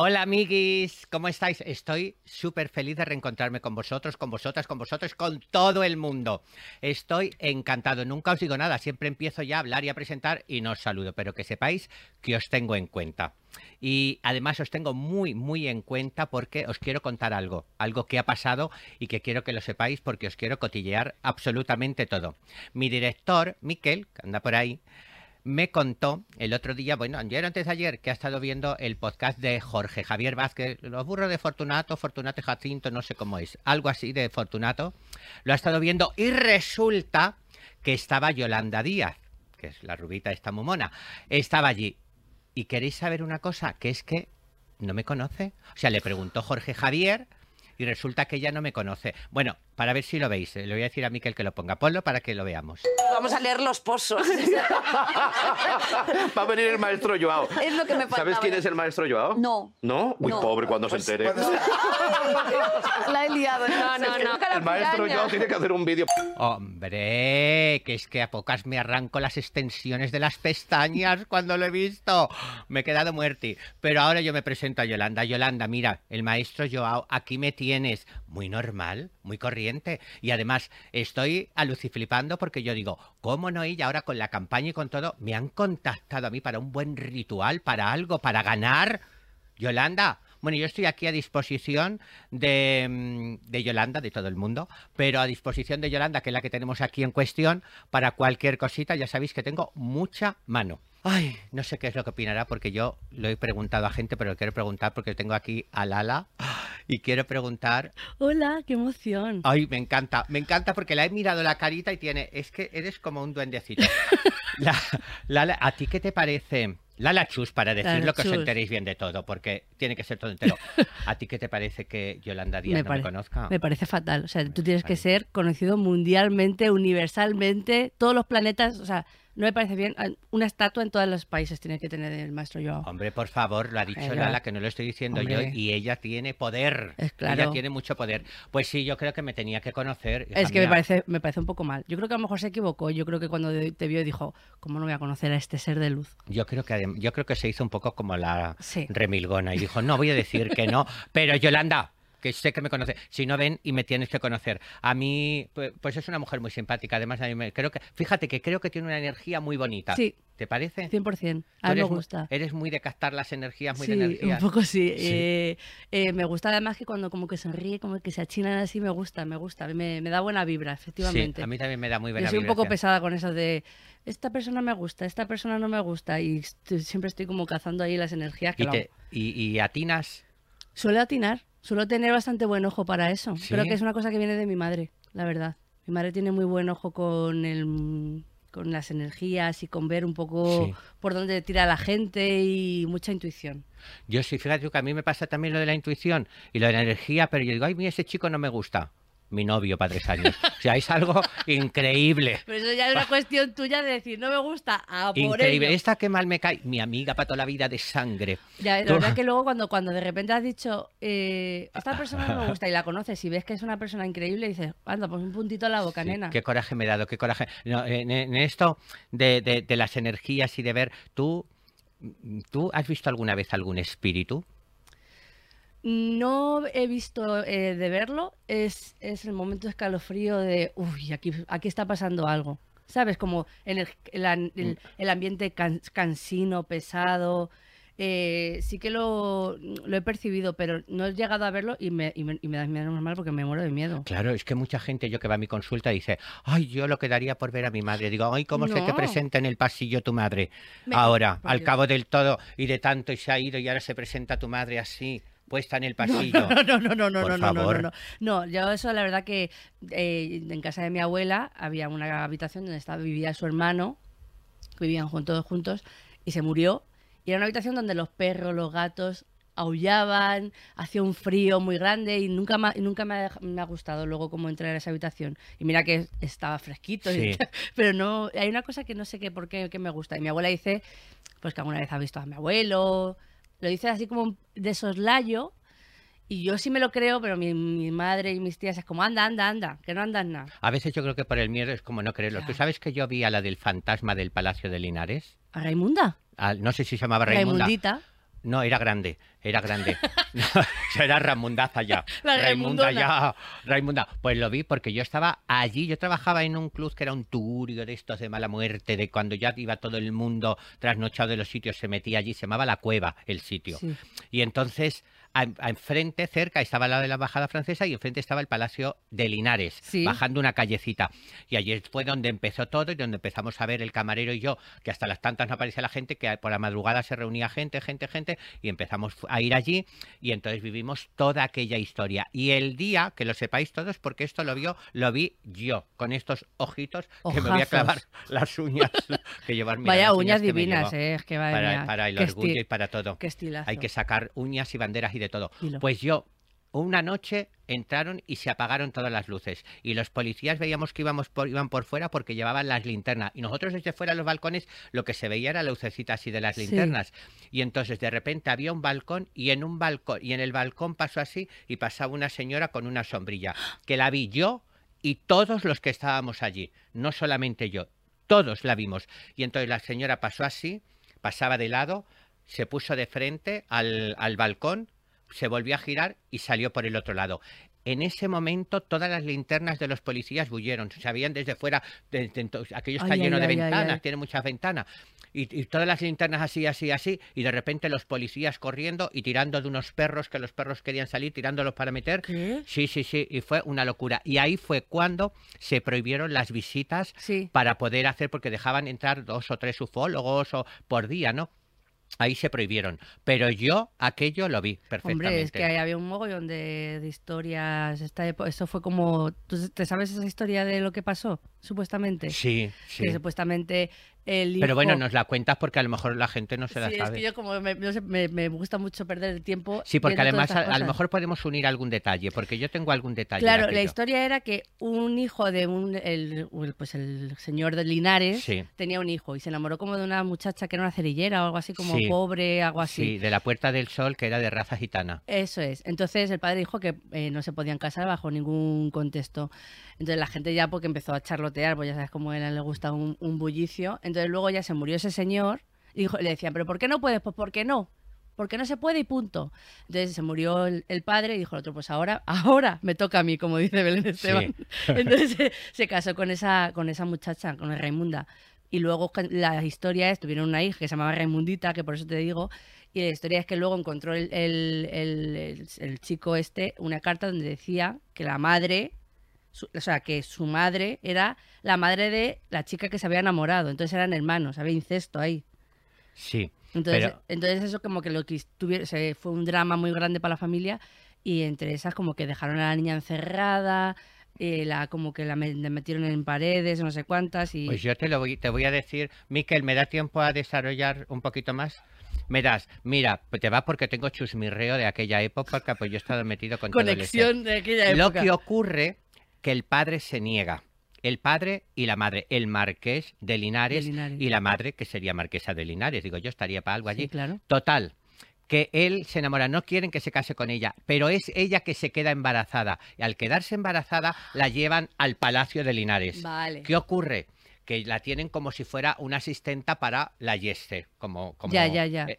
Hola amiguis, ¿cómo estáis? Estoy súper feliz de reencontrarme con vosotros, con vosotras, con vosotros, con todo el mundo. Estoy encantado, nunca os digo nada, siempre empiezo ya a hablar y a presentar y no os saludo, pero que sepáis que os tengo en cuenta. Y además os tengo muy, muy en cuenta porque os quiero contar algo, algo que ha pasado y que quiero que lo sepáis porque os quiero cotillear absolutamente todo. Mi director, Miquel, que anda por ahí, me contó el otro día, bueno, ayer antes de ayer, que ha estado viendo el podcast de Jorge Javier Vázquez, los burros de Fortunato, Fortunato y Jacinto, no sé cómo es, algo así de Fortunato, lo ha estado viendo y resulta que estaba Yolanda Díaz, que es la rubita esta mumona, estaba allí. ¿Y queréis saber una cosa? Que es que no me conoce. O sea, le preguntó Jorge Javier y resulta que ella no me conoce. Bueno, para ver si lo veis, le voy a decir a Miquel que lo ponga. Ponlo para que lo veamos. Vamos a leer los pozos. Va a venir el maestro Joao. es lo que me faltaba. ¿Sabes quién es el maestro Joao? No. ¿No? Uy, No. pobre cuando se entere. La he liado. No, no, no. El maestro Joao tiene que hacer un vídeo. Hombre, que es que a pocas me arranco las extensiones de las pestañas cuando lo he visto. Me he quedado muerti. Pero ahora yo me presento a Yolanda. Yolanda, mira, el maestro Joao, aquí me tienes. Muy normal, muy corriente. Y además, estoy aluciflipando porque yo digo, ¿cómo no ella ahora con la campaña y con todo? Me han contactado a mí para un buen ritual, para algo, para ganar. Yolanda, bueno, yo estoy aquí a disposición de, mm, de Yolanda, de todo el mundo, pero a disposición de Yolanda, que es la que tenemos aquí en cuestión, para cualquier cosita, ya sabéis que tengo mucha mano. Ay, no sé qué es lo que opinará, porque yo lo he preguntado a gente, pero lo quiero preguntar porque tengo aquí a Lala y quiero preguntar. Hola, qué emoción. Ay, me encanta, me encanta porque la he mirado la carita y tiene, es que eres como un duendecito. La- Lala, ¿a ti qué te parece? Lala Chus, para decirlo Lala que os enteréis bien de todo, porque tiene que ser todo entero. ¿A ti qué te parece que Yolanda Díaz Me no pare- me conozca? Me parece fatal. O sea, tú tienes que ser conocido mundialmente, universalmente, todos los planetas. O sea, no me parece bien. Una estatua en todos los países tiene que tener el maestro Joao. Hombre, por favor, lo ha dicho Venga. Lala, que no lo estoy diciendo yo, y ella tiene poder. Es claro. Ella tiene mucho poder. Pues sí, yo creo que me tenía que conocer. Es que me parece, me parece un poco mal. Yo creo que a lo mejor se equivocó. Yo creo que cuando te vio dijo, ¿cómo no voy a conocer a este ser de luz? Yo creo que yo creo que se hizo un poco como la Sí. remilgona y dijo, no voy a decir que no, pero Yolanda, que sé que me conoce, si no ven y me tienes que conocer. A mí, pu- pues es una mujer muy simpática, además a mí me, creo que, fíjate que creo que tiene una energía muy bonita. Sí. ¿Te parece? 100%. Tú A mí me gusta. Eres muy de captar las energías, muy sí, de un energías. poco sí. Sí. Eh, eh, me gusta además que cuando como que sonríe, como que se achinan así, me gusta, me gusta. Me, me da buena vibra, Sí, efectivamente. a mí también me da muy buena Yo soy un poco pesada con eso de esta persona me gusta, esta persona no me gusta y siempre estoy como cazando ahí las energías que Y, te- y, y atinas. Suelo atinar, suelo tener bastante buen ojo para eso. ¿Sí? Creo que es una cosa que viene de mi madre, la verdad. Mi madre tiene muy buen ojo con el con las energías y con ver un poco Sí. por dónde tira la gente y mucha intuición. Yo sí, fíjate que a mí me pasa también lo de la intuición y lo de la energía, pero yo digo, ay, mira, ese chico no me gusta. Mi novio para tres años. O sea, es algo increíble. Pero eso ya es una cuestión tuya de decir, no me gusta, a por Increíble. ello. Esta que mal me cae, mi amiga para toda la vida de sangre. Ya, la verdad que luego cuando, cuando de repente has dicho, eh, esta persona no me gusta y la conoces y ves que es una persona increíble, dices, anda, pues un puntito a la boca, Sí, nena. Qué coraje me he dado, qué coraje. No, en, en esto de, de- de las energías y de ver, ¿tú, ¿tú has visto alguna vez algún espíritu? No he visto eh, de verlo, es, es el momento de escalofrío de, uy, aquí, aquí está pasando algo. ¿Sabes? Como en el, el, Mm. el- el ambiente can- cansino, pesado. eh, sí que lo, lo he percibido, pero no he llegado a verlo y me, y me, y me da miedo normal porque me muero de miedo. Claro, es que mucha gente, yo que va a mi consulta, dice, ay, yo lo que daría por ver a mi madre. Digo, ay, ¿cómo se te presenta en el pasillo tu madre? Me- ahora, al cabo del todo y de tanto y se ha ido y ahora se presenta tu madre así, puesta en el pasillo. No, no, no, no, no, Por no, no, no, favor. no, no. No, yo eso la verdad que eh, en casa de mi abuela había una habitación donde estaba, vivía su hermano, que vivían jun- todos juntos, y se murió. Y era una habitación donde los perros, los gatos aullaban, hacía un frío muy grande y nunca, ma- y nunca me, ha, me ha gustado luego cómo entrar a esa habitación. Y mira que estaba fresquito, y- Sí. pero no, hay una cosa que no sé qué por qué que me gusta. Y mi abuela dice, pues que alguna vez ha visto a mi abuelo, lo dice así como de soslayo, y yo sí me lo creo, pero mi, mi madre y mis tías es como, anda, anda, anda, que no andas nada. A veces yo creo que por el miedo es como no creerlo. ¿Tú sabes que yo vi a la del fantasma del Palacio de Linares? ¿A Raimunda? No sé si se llamaba Raimunda. Raimundita. No, era grande, era grande. No, eso era Raimundaza ya. La Raimunda ya. Raimunda. Pues lo vi porque yo estaba allí, yo trabajaba en un club que era un turio de estos de mala muerte, de cuando ya iba todo el mundo trasnochado de los sitios, se metía allí, se llamaba La Cueva el sitio. Sí. Y entonces, enfrente, cerca, estaba la de la embajada francesa y enfrente estaba el Palacio de Linares, Sí. bajando una callecita. Y allí fue donde empezó todo y donde empezamos a ver el camarero y yo, que hasta las tantas no aparecía la gente, que por la madrugada se reunía gente, gente, gente, y empezamos a ir allí y entonces vivimos toda aquella historia. Y el día, que lo sepáis todos, porque esto lo vio, lo vi yo, con estos ojitos que me voy a Ojazos. clavar las uñas que llevar. Vaya las uñas que me divinas, llevo eh, es que vaya para, para el orgullo y para todo. Qué estilazo. Hay que sacar uñas y banderas y de todo. Dilo. Pues yo, una noche entraron y se apagaron todas las luces. Y los policías veíamos que íbamos por, iban por fuera porque llevaban las linternas. Y nosotros desde fuera de los balcones lo que se veía era la lucecita así de las Sí. linternas. Y entonces de repente había un balcón y en un balcón, y en el balcón pasó así y pasaba una señora con una sombrilla. Que la vi yo y todos los que estábamos allí. No solamente yo. Todos la vimos. Y entonces la señora pasó así, pasaba de lado, se puso de frente al, al balcón, se volvió a girar y salió por el otro lado. En ese momento todas las linternas de los policías bullieron, se veían desde fuera, desde entonces, aquello está Ay, lleno ay, de ay, ventanas, tiene muchas ventanas. Y, y todas las linternas así, así, así, y de repente los policías corriendo y tirando de unos perros que los perros querían salir, tirándolos para meter. ¿Qué? Sí, sí, sí, y fue una locura. Y ahí fue cuando se prohibieron las visitas Sí. para poder hacer, porque dejaban entrar dos o tres ufólogos o por día, ¿no? Ahí se prohibieron. Pero yo aquello lo vi perfectamente. Hombre, es que ahí había un mogollón de, de historias. Esta eso fue como. ¿Tú te sabes esa historia de lo que pasó? Supuestamente. Sí, sí. Que supuestamente el hijo... Pero bueno, nos la cuentas porque a lo mejor la gente no se la Sí, es sabe. que yo como me, no sé, me- me gusta mucho perder el tiempo. Sí, porque además a, lo mejor podemos unir algún detalle, porque yo tengo algún detalle. de Claro, la historia era que un hijo de un, el, pues el señor de Linares Sí. tenía un hijo y se enamoró como de una muchacha que era una cerillera o algo así como Sí. pobre, algo así. Sí, de la Puerta del Sol, que era de raza gitana. Eso es. Entonces el padre dijo que eh, no se podían casar bajo ningún contexto. Entonces la gente ya porque empezó a charlotear, pues ya sabes cómo a él le gusta un, un bullicio. Entonces luego ya se murió ese señor y dijo, le decían, pero ¿por qué no puedes? Pues ¿por qué no? Porque no se puede y punto. Entonces se murió el, el padre y dijo el otro, pues ahora, ahora me toca a mí, como dice Belén Esteban. Entonces se, se casó con esa, con esa muchacha, con Raimunda. Y luego la historia es, tuvieron una hija que se llamaba Raimundita, que por eso te digo, y la historia es que luego encontró el, el- el- el- el chico este una carta donde decía que la madre, su- o sea, que su madre era la madre de la chica que se había enamorado. Entonces eran hermanos, había incesto ahí. Sí. Entonces, Pero- entonces eso como que lo que tuviera, se, fue un drama muy grande para la familia y entre esas como que dejaron a la niña encerrada, eh, la como que la, me- la metieron en paredes, no sé cuántas y Pues yo te lo voy, te voy a decir, Miquel, ¿me da tiempo a desarrollar un poquito más? Me das, mira, pues te va porque tengo chusmirreo de aquella época, porque pues yo he estado metido con todo conexión de aquella Lo época. que ocurre que el padre se niega. El padre y la madre, el marqués de Linares, De Linares. y la madre, que sería marquesa de Linares. Digo, yo estaría para algo allí. Sí, claro. Total, que él se enamora, no quieren que se case con ella, pero es ella que se queda embarazada. Y al quedarse embarazada, la llevan al Palacio de Linares. Vale. ¿Qué ocurre? Que la tienen como si fuera una asistenta para la Yeste. Como, como, Ya, ya, ya. eh,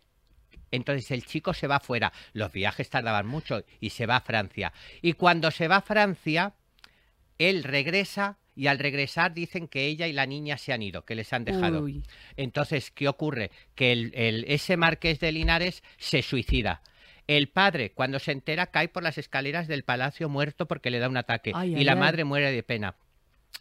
entonces el chico se va fuera. Los viajes tardaban mucho y se va a Francia. Y cuando se va a Francia, él regresa y al regresar dicen que ella y la niña se han ido, que les han dejado. Uy. Entonces, ¿qué ocurre? Que el, el- ese marqués de Linares se suicida. El padre, cuando se entera, cae por las escaleras del palacio muerto porque le da un ataque. Ay, y ay, la ay. madre muere de pena.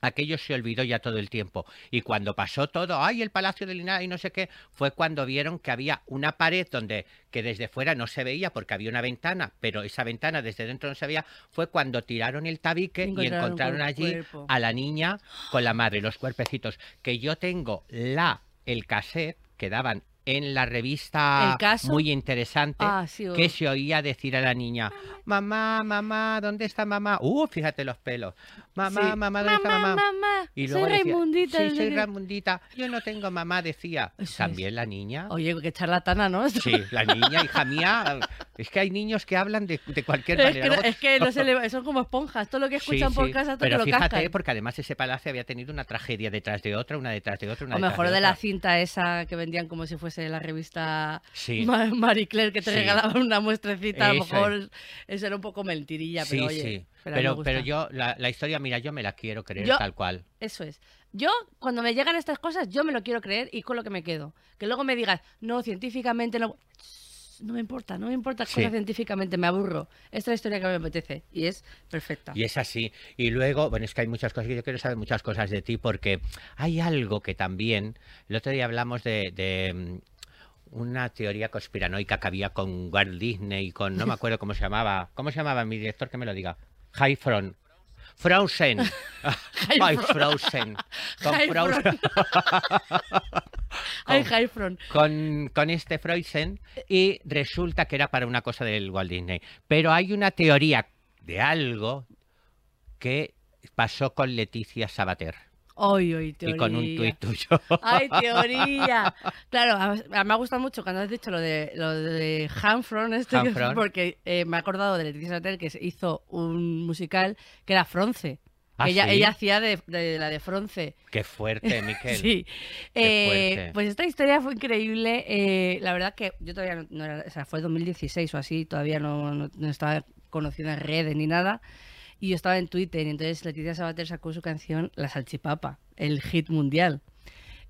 Aquello se olvidó ya todo el tiempo. Y cuando pasó todo, ay, el palacio de Linares y no sé qué, fue cuando vieron que había una pared donde que desde fuera no se veía porque había una ventana, pero esa ventana desde dentro no se veía, fue cuando tiraron el tabique y Encontraron allí cuerpo. a la niña con la madre, los cuerpecitos. Que yo tengo la, el cassette que daban en la revista muy interesante Ah, sí, que se oía decir a la niña, mamá, mamá, ¿dónde está mamá? Uh, fíjate los pelos. mamá, Sí. mamá, ¿dónde está mamá? mamá, Y soy luego decía, Raimundita. Sí, soy qué". Raimundita. Yo no tengo mamá, decía. Eso es. También la niña. Oye, qué charlatana, ¿no? Sí, la niña, hija mía. Es que hay niños que hablan de, de cualquier Es manera. que, es que no se le- son como esponjas, todo lo que Sí, escuchan por sí, casa, todo Pero que lo fíjate, cascan. porque además ese palacio había tenido una tragedia detrás de otra, una detrás de otra, una O detrás mejor de de otra. la cinta esa que vendían como si fuese la revista Sí. Marie Claire, que te regalaban una muestrecita, a lo mejor eso era un poco mentirilla, Sí, pero oye, sí. pero, Pero, yo, la, la historia, mira, yo me la quiero creer Yo- tal cual. Eso es. Yo, cuando me llegan estas cosas, yo me lo quiero creer y con lo que me quedo. Que luego me digas, no, científicamente no... No me importa, no me importa Sí. cosas científicamente, me aburro. Esta es la historia que me apetece y es perfecta. Y es así. Y luego, bueno, es que hay muchas cosas, yo quiero saber muchas cosas de ti porque hay algo que también, el otro día hablamos de, de, mm, una teoría conspiranoica que había con Walt Disney y con, no me acuerdo cómo se llamaba, ¿cómo se llamaba mi director que me lo diga? Highfront. Frozen. Ay, Frozen. Con High Frozen. Ay, con- con, con este Frozen y resulta que era para una cosa del Walt Disney. Pero hay una teoría de algo que pasó con Leticia Sabater teoría. y con un tuit tuyo. ¡Ay, teoría! Claro, a- a- me ha gustado mucho cuando has dicho lo de lo de Hanfron, este, porque eh, me he acordado de Leticia Sabater que hizo un musical que era Fronce. ¿Ah, ella, sí? ella hacía de, de la de Fronce. Qué fuerte, Miquel. Sí. Qué Eh, fuerte. pues esta historia fue increíble. eh, la verdad que yo todavía no, no era, o sea, fue 2016 o así, todavía no, no- no estaba conocida en redes ni nada. Y yo estaba en Twitter y entonces Leticia Sabater sacó su canción La Salchipapa, el hit mundial.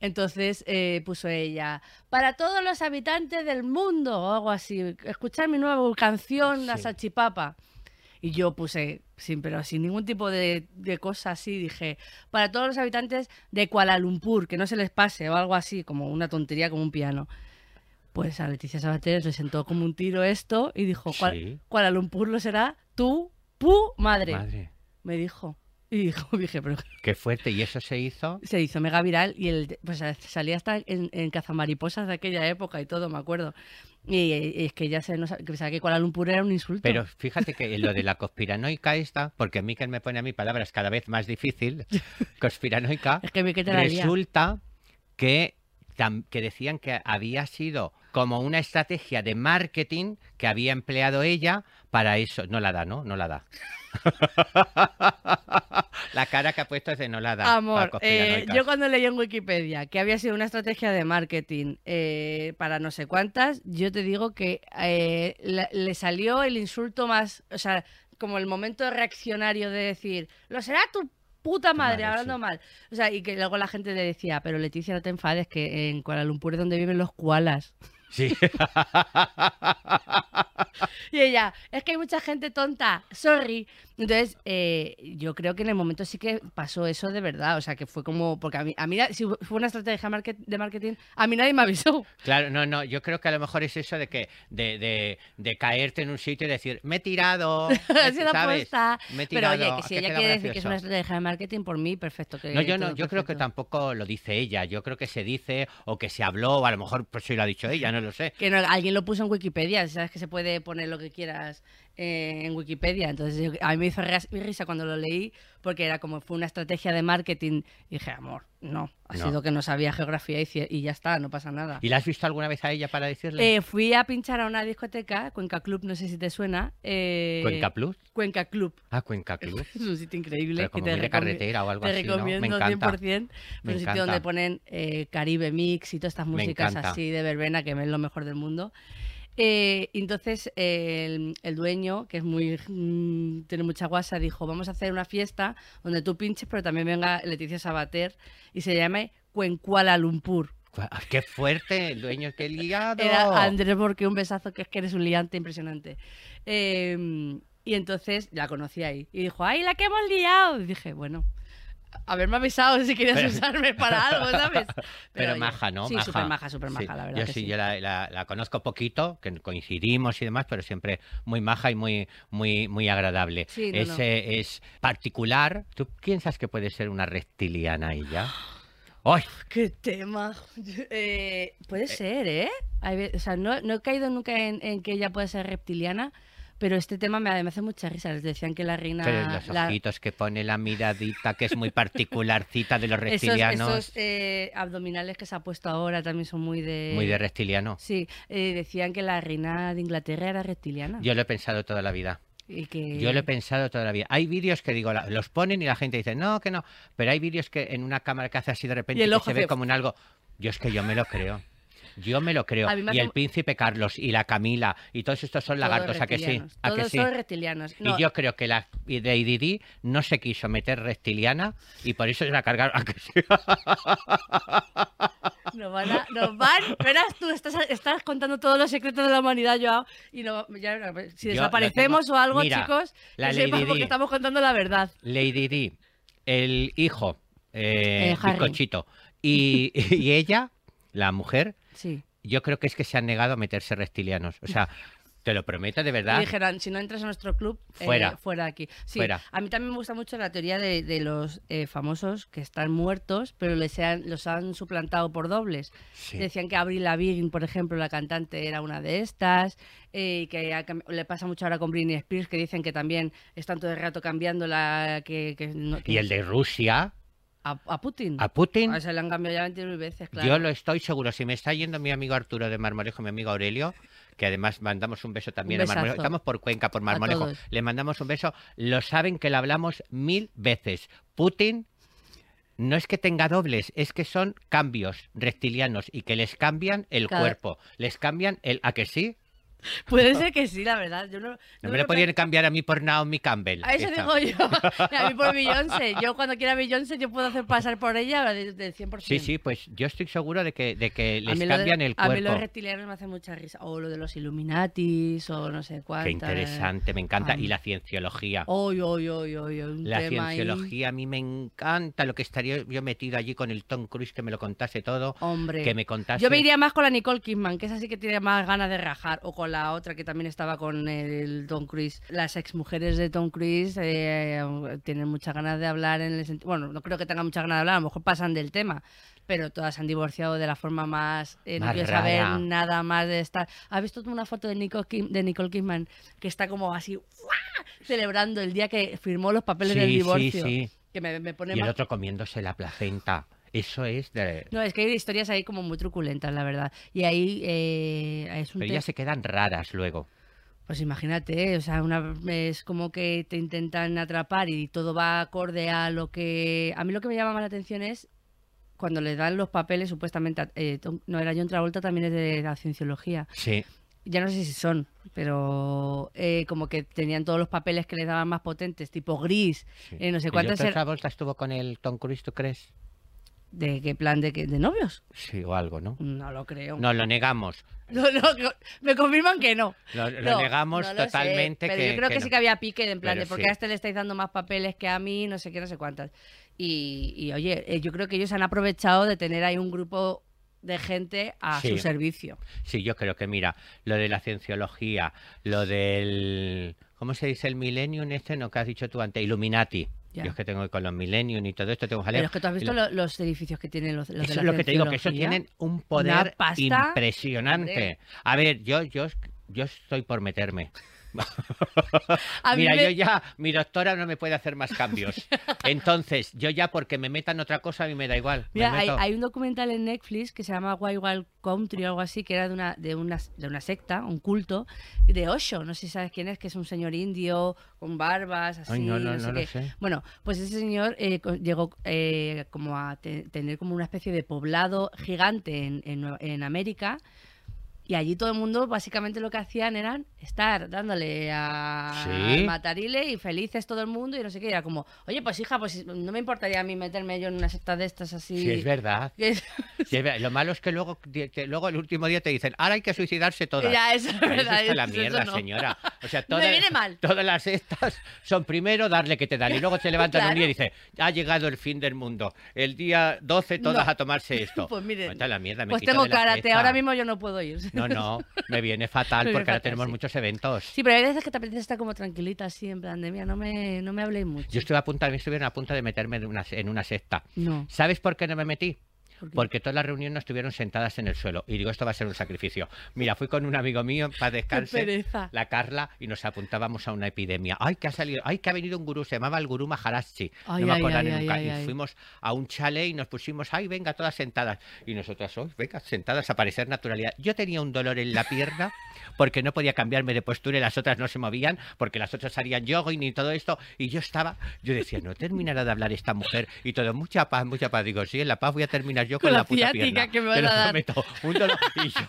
Entonces eh, puso ella, para todos los habitantes del mundo, o algo así, escuchar mi nueva canción, La Sí. Salchipapa. Y yo puse, sin, pero sin ningún tipo de, de cosa así, dije, para todos los habitantes de Kuala Lumpur, que no se les pase o algo así, como una tontería, como un piano. Pues a Leticia Sabater le sentó como un tiro esto y dijo, "Kuala- Lumpur lo será tú, pu, madre. Madre, Me dijo. Y dijo, dije, pero qué fuerte. ¿Y eso se hizo? se hizo mega viral y el, pues salía hasta en, en cazamariposas de aquella época y todo, me acuerdo. Y, y es que ya se nos, que pensaba que Kuala Lumpur era un insulto. Pero fíjate que lo de la conspiranoica esta, porque Miquel me pone a mí palabras cada vez más difícil, conspiranoica, es que resulta que, que decían que había sido como una estrategia de marketing que había empleado ella para eso. No la da, ¿no? No la da. la cara que ha puesto es de no la da. Amor, eh, yo cuando leí en Wikipedia que había sido una estrategia de marketing eh, para no sé cuántas, yo te digo que eh, la- le salió el insulto más, o sea, como el momento reaccionario de decir, lo será tu puta madre, madre, hablando sí. mal. O sea, y que luego la gente le decía, pero Leticia, no te enfades, que en Kuala Lumpur es donde viven los koalas. Sí. Y ella, es que hay mucha gente tonta, sorry. Entonces, eh, yo creo que en el momento sí que pasó eso de verdad. O sea, que fue como, porque a mí, a mí si fue una estrategia de marketing, a mí nadie me avisó. Claro, no, no, yo creo que a lo mejor es eso de que de, de, de caerte en un sitio y decir, me he tirado, sido ¿sabes? Me he Pero tirado, oye, que si ella quiere decir que es una estrategia de marketing, por mí, perfecto. Que No, yo no, yo creo que tampoco lo dice ella, yo creo que se dice o que se habló, o a lo mejor pues sí lo ha dicho ella, no lo sé. Que no, alguien lo puso en Wikipedia, sabes que se puede poner lo que quieras eh, en Wikipedia. Entonces, a mí me hizo risa cuando lo leí, porque era como fue una estrategia de marketing. Y dije, amor, no, ha No. sido que no sabía geografía y, ya está, no pasa nada. ¿Y la has visto alguna vez a ella para decirle? Eh, fui a pinchar a una discoteca, Cuenca Club, no sé si te suena. eh, ¿Cuenca Plus? Cuenca Club. Ah, Cuenca Club. Es un sitio increíble. Pero como que te de carretera o algo te así, ¿no? Me recomiendo encanta. 100%. pero Me un sitio donde ponen eh, Caribe Mix y todas estas músicas así de verbena, que es lo mejor del mundo. Eh, y entonces eh, el, el dueño, que es muy mm, tiene mucha guasa, dijo, vamos a hacer una fiesta donde tú pinches, pero también venga Leticia Sabater y se llame Cuencuala Lumpur. Ah, ¡Qué fuerte! El dueño, qué liado. Era Andrés porque un besazo que es que eres un liante impresionante. Eh, y entonces la conocí ahí. Y dijo, ¡ay, la que hemos liado! Y dije, bueno, haberme avisado si querías Pero- usarme para algo, ¿sabes? Pero, oye, maja, ¿no? Sí, maja. súper maja, súper maja, Sí, la verdad. Yo que sí, yo la, la- la conozco poquito, que coincidimos y demás, pero siempre muy maja y muy, muy, muy agradable. Sí, no, es, no. eh, es particular. ¿Tú piensas que puede ser una reptiliana ella? ¡Ay! ¡Qué tema! Eh, puede ser, ¿eh? Hay ve- o sea, no, no he caído nunca en, en que ella puede ser reptiliana, Pero este tema me, me hace mucha risa. Les decían que la reina... Pero los la- ojitos que pone la miradita, que es muy particularcita de los esos reptilianos. esos, eh, abdominales que se ha puesto ahora también son muy de... Muy de reptiliano. Sí, eh, decían que la reina de Inglaterra era reptiliana. Yo lo he pensado toda la vida. y que... Yo lo he pensado toda la vida. Hay vídeos que digo, los ponen y la gente dice, no, que no. Pero hay vídeos que en una cámara que hace así de repente Y el que ojo se ve como en algo. Yo es que yo me lo creo. Yo me lo creo. Me Y el príncipe Carlos y la Camila y todos estos son todos lagartos, ¿a que sí? ¿A que Todos sí? son reptilianos. No, Y yo creo que la Lady Di no se quiso meter reptiliana y por eso se la cargaron. ¿A que sí? Nos van, a- nos van, verás tú, estás, estás contando todos los secretos de la humanidad, Joao, y no, ya, si desaparecemos tengo- o algo, Mira, chicos, la que porque estamos contando la verdad. Lady Di, el hijo, eh, Eh, Harry. bizcochito, y, y ella, la mujer, Sí. yo creo que es que se han negado a meterse reptilianos. O sea, te lo prometo de Y verdad. dijeron, si no entras a nuestro club, eh, Fuera. fuera de aquí. Sí, Fuera. a mí también me gusta mucho la teoría de, de los eh, famosos que están muertos, pero les han- los han suplantado por dobles. Sí. Decían que Avril Lavigne, por ejemplo, la cantante, era una de estas, eh, y que ha cam- le pasa mucho ahora con Britney Spears, que dicen que también están todo el rato cambiando la... Que, que no- que- Y el de Rusia, a, a Putin. a Putin, ese le han cambiado ya 29 veces, claro. yo lo estoy seguro. Si me está yendo mi amigo Arturo de Marmolejo, mi amigo Aurelio, que además mandamos un beso también Un a Marmolejo. Estamos por Cuenca, por Marmolejo. Le mandamos un beso. Lo saben que lo hablamos mil veces. Putin no es que tenga dobles, es que son cambios reptilianos y que les cambian el cuerpo. Les cambian el... ¿A que sí? Puede ser que sí, la verdad. Yo no, No no me lo podían cambiar a mí por Naomi Campbell. A eso digo yo. A mí por Beyoncé. Yo cuando quiera Beyoncé yo puedo hacer pasar por ella del del 100%. Sí, sí, pues yo estoy seguro de que, de que les de- cambian el A mí los cuerpo. reptilianos me hace mucha risa. O lo de los Illuminatis, o no sé cuánto. Qué interesante, me encanta. Y la cienciología. Hoy, hoy, hoy. Un La tema ahí. cienciología a mí me encanta. Lo que estaría yo metido allí con el Tom Cruise que me lo contase todo. Hombre. Que me contase. Yo me iría más con la Nicole Kidman, que esa sí que tiene más ganas de rajar, o con la otra que también estaba con el Tom Cruise. Las exmujeres de Tom Cruise eh, tienen muchas ganas de hablar en el sentido... Bueno, no creo que tengan muchas ganas de hablar, a lo mejor pasan del tema, pero todas se han divorciado de la forma más... eh, no quiero rara. saber nada más de estar... ¿Has visto una foto de Nicole, Kim- de Nicole Kidman que está como así ¡guau! celebrando el día que firmó los papeles Sí, del sí, divorcio? sí. Que me, me pone Y el más... otro comiéndose la placenta. Eso es de... No, es que hay historias ahí como muy truculentas, la verdad. Y ahí eh, es un Pero ellas se quedan raras luego. Pues imagínate, o sea, una, es como que te intentan atrapar y todo va acorde a lo que... A mí lo que me llama más la atención es cuando le dan los papeles, supuestamente, a- eh, no era John Travolta, también es de la cienciología. Sí. Ya no sé si son, pero eh, como que tenían todos los papeles que les daban más potentes, tipo gris, sí. eh, no sé ¿Y cuántas... er- Travolta estuvo con el Tom Cruise, tú crees? ¿De qué plan? ¿De, qué- de novios? Sí, o algo, ¿no? No lo creo. No, lo negamos. No, no, me confirman que no. Lo, lo No, negamos no lo sé, totalmente. pero que, yo creo que, que sí que había pique en plan Pero de porque sí. a este le estáis dando más papeles que a mí, no sé qué, no sé cuántas. Y, y, oye, eh, yo creo que ellos han aprovechado de tener ahí un grupo de gente a Sí. su servicio. Sí, yo creo que mira, lo de la cienciología, lo del ¿cómo se dice el millennium este? No que has dicho tú antes, Illuminati. Ya. Yo es que tengo con los millennium y todo esto tengo jaleo. Pero es que tú has visto los edificios que tienen los, los de eso la es lo que te digo, que eso tienen un poder impresionante. A ver, yo, yo, yo estoy por meterme. Mira, me- yo ya, mi doctora no me puede hacer más cambios. Entonces, yo ya porque me metan otra cosa, a mí me da igual. Mira, hay, un documental en Netflix que se llama Wild Wild Country o algo así, que era de una, de una, de una secta, un culto, de Osho, no sé si sabes quién es, que es un señor indio con barbas, así, Ay, no, no, sé no qué. sé. Bueno, pues ese señor eh, llegó eh, como a te- tener como una especie de poblado gigante en, en América. Y allí todo el mundo básicamente lo que hacían eran estar dándole a Sí. al matarile y felices todo el mundo y no sé qué. Era como, oye, pues hija, pues no me importaría a mí meterme yo en una secta de estas así. Sí, es verdad. Que- Sí, es verdad. Lo malo es que luego, que luego el último día te dicen, ahora hay que suicidarse todas. Ya, eso es verdad. está la eso mierda, no. señora. O sea, Me todas, viene mal. todas las estas son primero darle que te dan y luego te levantan un día y dice, ha llegado el fin del mundo. El día 12 todas No. a tomarse esto. Pues miren, Está la mierda, me Pues tengo la karate, ahora mismo yo no puedo ir. No, no, me viene fatal Me viene porque ahora tenemos sí. muchos eventos. Sí, pero hay veces que te apetece estar como tranquilita así, en plan de, mira, no me, no me habléis mucho. Yo estuve a punto, me estuvieron a punto de meterme en una, en una secta. No. ¿Sabes por qué no me metí? Porque todas las reuniones estuvieron sentadas en el suelo. Y digo, esto va a ser un sacrificio. Mira, fui con un amigo mío para descansar, la Carla, y nos apuntábamos a una epidemia. Ay, que ha salido, ay, que ha venido un gurú, se llamaba el gurú Maharaji. Ay, no me acordaré ay, nunca. ay, y fuimos a un chalet y nos pusimos, ay, venga, todas sentadas. Y nosotras, oh, venga, sentadas a parecer naturalidad. Yo tenía un dolor en la pierna porque no podía cambiarme de postura y las otras no se movían, porque las otras harían yoga y ni todo esto. Y yo estaba, yo decía, no terminará de hablar esta mujer. Y todo, mucha paz, mucha paz. Digo, sí, en la paz voy a terminar yo con, Con la la puta pierna. que me van a dar. prometo. Un dolor. Y yo...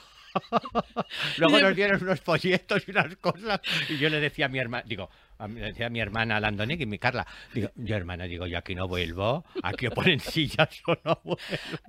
Luego nos dieron unos folletos y unas cosas y yo le decía a mi hermana, digo, a decía mi hermana Landonic y mi Carla, digo, yo hermana, digo, yo aquí no vuelvo, aquí o ponen sillas o no vuelvo.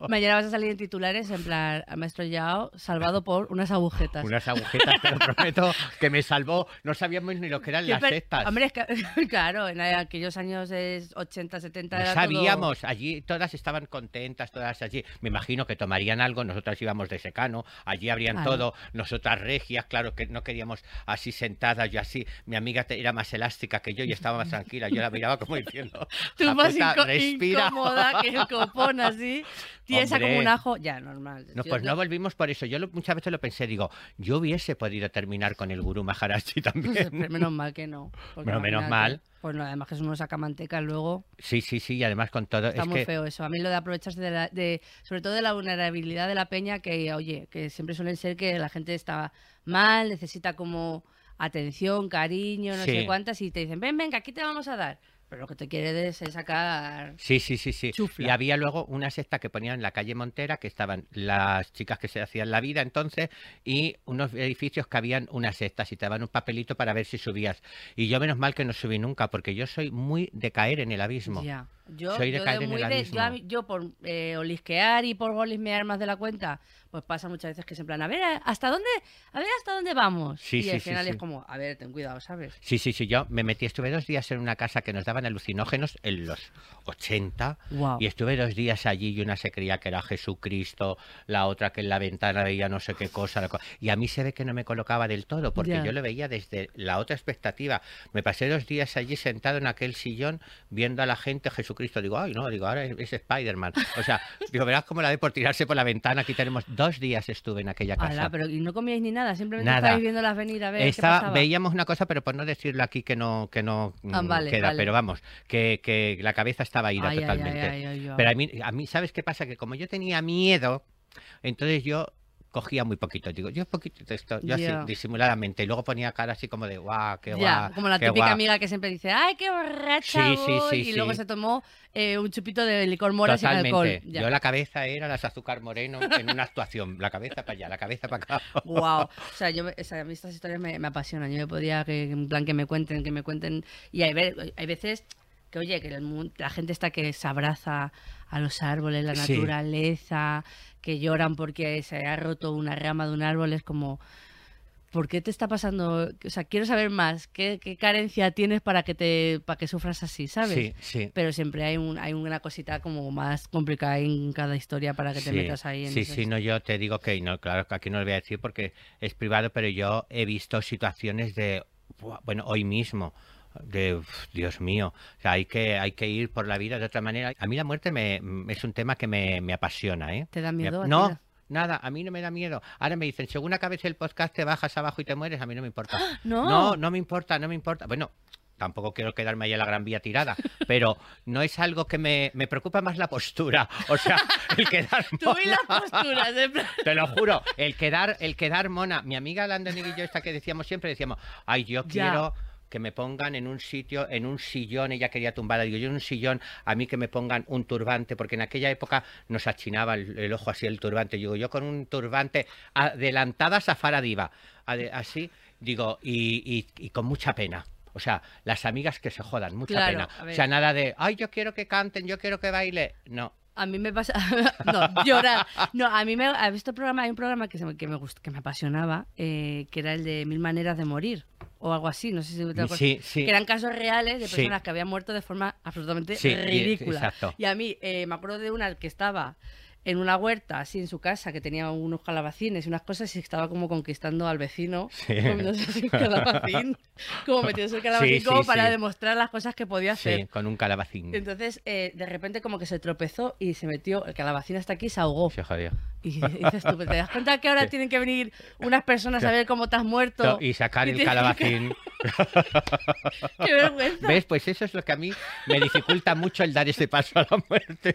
Mañana vas a salir en titulares en plan, al maestro Yao salvado por unas agujetas. Unas agujetas, te lo prometo, que me salvó. No sabíamos ni lo que eran las sectas. Hombre, es que- claro, en aquellos años de 80, 70 No era todo- sabíamos, allí todas estaban contentas, todas allí. Me imagino que tomarían algo, nosotras íbamos de secano, allí habrían Claro. todo, nosotras regias, claro que no queríamos así sentadas, yo así, mi amiga era más elástica que yo y estaba más tranquila, yo la miraba como diciendo, Tú "Ja más puta, respira. incómoda que el copón así, tiesa como un ajo, ya, normal. No, Yo- pues no volvimos por eso. Yo lo- muchas veces lo pensé, digo, yo hubiese podido terminar con el gurú Maharaji también. Pero menos mal que no. Bueno, menos mal. Pues no, además que es uno saca manteca luego. Sí, sí, sí, y además con todo. Está es muy que feo eso. A mí lo de aprovecharse de, la, de sobre todo de la vulnerabilidad de la peña, que oye, que siempre suelen ser que la gente está mal, necesita como atención, cariño, no sé cuántas, y te dicen, ven, venga, aquí te vamos a dar. Pero lo que te quieres es sacar... Sí, sí, sí, sí. Chufla. Y había luego una secta que ponían en la calle Montera, que estaban las chicas que se hacían la vida entonces, y unos edificios que habían unas sectas y te daban un papelito para ver si subías. Y yo menos mal que no subí nunca, porque yo soy muy de caer en el abismo. Ya. Yo, de yo, muy de- por eh, olisquear y por olismear más de la cuenta, pues pasa muchas veces que es en plan, a ver, ¿hasta dónde, a ver, hasta dónde vamos? Sí, y sí, al final sí. es como, a ver, ten cuidado, ¿sabes? Sí, sí, sí, yo me metí, estuve dos días en una casa que nos daban alucinógenos en los 80 Guau. y estuve dos días allí y una se creía que era Jesucristo, la otra que en la ventana veía no sé qué cosa, co- y a mí se ve que no me colocaba del todo porque yo lo veía desde la otra expectativa. Me pasé dos días allí sentado en aquel sillón viendo a la gente Jesucristo, digo, ay no, digo, ahora es, es Spider-Man. O sea, digo, verás cómo la de por tirarse por la ventana, aquí tenemos dos días estuve en aquella casa. Pero y no comíais ni nada, simplemente Nada. estáis viéndolas venir a ver Estaba- qué pasaba. veíamos una cosa, pero por no decirlo aquí que no, que no Ah, mm, vale, queda, vale. pero vamos, que, que la cabeza estaba ida Ay, totalmente. ay, ay. Pero a mí, a mí, ¿sabes qué pasa? Que como yo tenía miedo, entonces yo cogía muy poquito. Digo, yo poquito de esto, yo así, disimuladamente. Y luego ponía cara así como de, guau, qué guau. como la qué típica guau". amiga que siempre dice, ay, qué borracha Sí, sí, voy", sí, y luego se tomó eh, un chupito de licor mora sin alcohol. Yo la cabeza era las azúcar moreno en una actuación. La cabeza para allá, la cabeza para acá. Wow. O sea, yo, o sea, a mí estas historias me, me apasionan. Yo me podría, que, en plan, que me cuenten, que me cuenten. Y hay, hay veces que, oye, que el la gente está que se abraza a los árboles, la Sí. Que lloran porque se ha roto una rama de un árbol. Es como, ¿por qué te está pasando? O sea, quiero saber más. ¿Qué, qué carencia tienes para que te para que sufras así, sabes? Sí, sí. Pero siempre hay, un, hay una cosita como más complicada en cada historia para que te Sí, metas ahí en Sí, sí, no, yo te digo que no, claro que aquí no lo voy a decir porque es privado, pero yo he visto situaciones de, bueno, hoy mismo, de, Dios mío, o sea, hay que, hay que ir por la vida de otra manera. A mí la muerte me, es un tema que me, me apasiona, ¿eh? ¿Te da Me- miedo? a? No. Nada, a mí no me da miedo. Ahora me dicen, según acabes el podcast te bajas abajo y te mueres, a mí no me importa. No. No, no me importa, no me importa. Bueno, tampoco quiero quedarme ahí en la Gran Vía tirada, pero no es algo que me, me preocupa más la postura. O sea, el quedar Tú y las mona. posturas, plan- Te lo juro, el quedar, el quedar mona. Mi amiga Landon y yo, esta que decíamos siempre, decíamos, ay, yo Ya. Que me pongan en un sitio, en un sillón, ella quería tumbarla, digo yo en un sillón, a mí que me pongan un turbante, porque en aquella época nos achinaba el, el ojo así el turbante, digo yo con un turbante adelantadas a Faradiva, ade- así, digo, y, y- y con mucha pena. O sea, las amigas que se jodan, mucha Claro, pena. a O sea, nada de, ay, yo quiero que canten, yo quiero que baile. No, A mí me pasa. no, llorar. No, a mí me. ¿Has visto el programa? Hay un programa que, se me, que, me, gust- que me apasionaba, eh, que era el de Mil Maneras de Morir, o algo así. No sé si te acuerdas. Sí, sí. Que eran casos reales de Sí. personas que habían muerto de forma absolutamente Sí, y- ridícula. exacto. Y a mí, eh, me acuerdo de una que estaba. en una huerta, así en su casa, que tenía unos calabacines y unas cosas, y estaba como conquistando al vecino, Sí. comiéndose un calabacín, como metiéndose el calabacín Sí, como sí, para sí. demostrar las cosas que podía hacer. Sí, con un calabacín. Entonces, eh, de repente como que se tropezó y se metió, el calabacín hasta aquí se ahogó. Se jodió. Y dices tú, ¿te das cuenta que ahora tienen que venir unas personas a ver cómo te has muerto? No, y sacar Y el que- calabacín. ¡Qué vergüenza! ¿Ves? Pues eso es lo que a mí me dificulta mucho el dar ese paso a la muerte.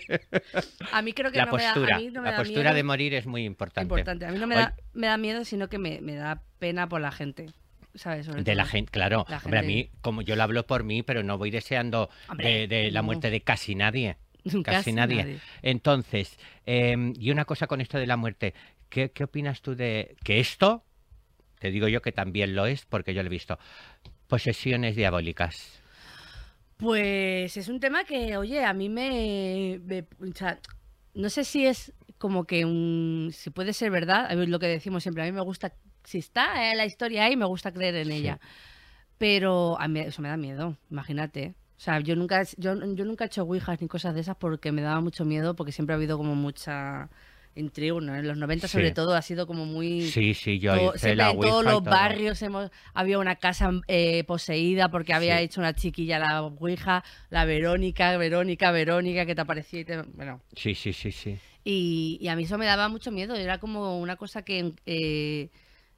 A mí creo que La no me da, a mí no me la da postura miedo. de morir es muy importante. importante. A mí no me da, me da miedo, sino que me, me da pena por la gente. ¿Sabes? Sobre De la gente, claro. La Hombre, a mí, como yo lo hablo por mí, pero no voy deseando Hombre, de, de la no. muerte de casi nadie. Casi, Casi nadie. nadie. Entonces, eh, y una cosa con esto de la muerte, ¿qué, qué opinas tú de que esto, te digo yo que también lo es, porque yo lo he visto, posesiones diabólicas? Pues es un tema que, oye, a mí me, me- o sea, no sé si es como que un, si puede ser verdad, a ver, lo que decimos siempre, a mí me gusta, si está eh, la historia ahí, me gusta creer en Sí. ella, pero a mí eso me da miedo, imagínate. O sea, yo nunca, yo, yo nunca he hecho ouijas ni cosas de esas porque me daba mucho miedo, porque siempre ha habido como mucha intriga, ¿no? En los 90 sobre todo ha sido como muy... Sí, sí, yo todo- hice la en todos los todo. barrios hemos, había una casa eh, poseída porque había Sí. hecho una chiquilla la ouija, la Verónica, Verónica, Verónica, que te aparecía y te... Bueno, Sí, sí, sí, sí. y, y a mí eso me daba mucho miedo, era como una cosa que eh,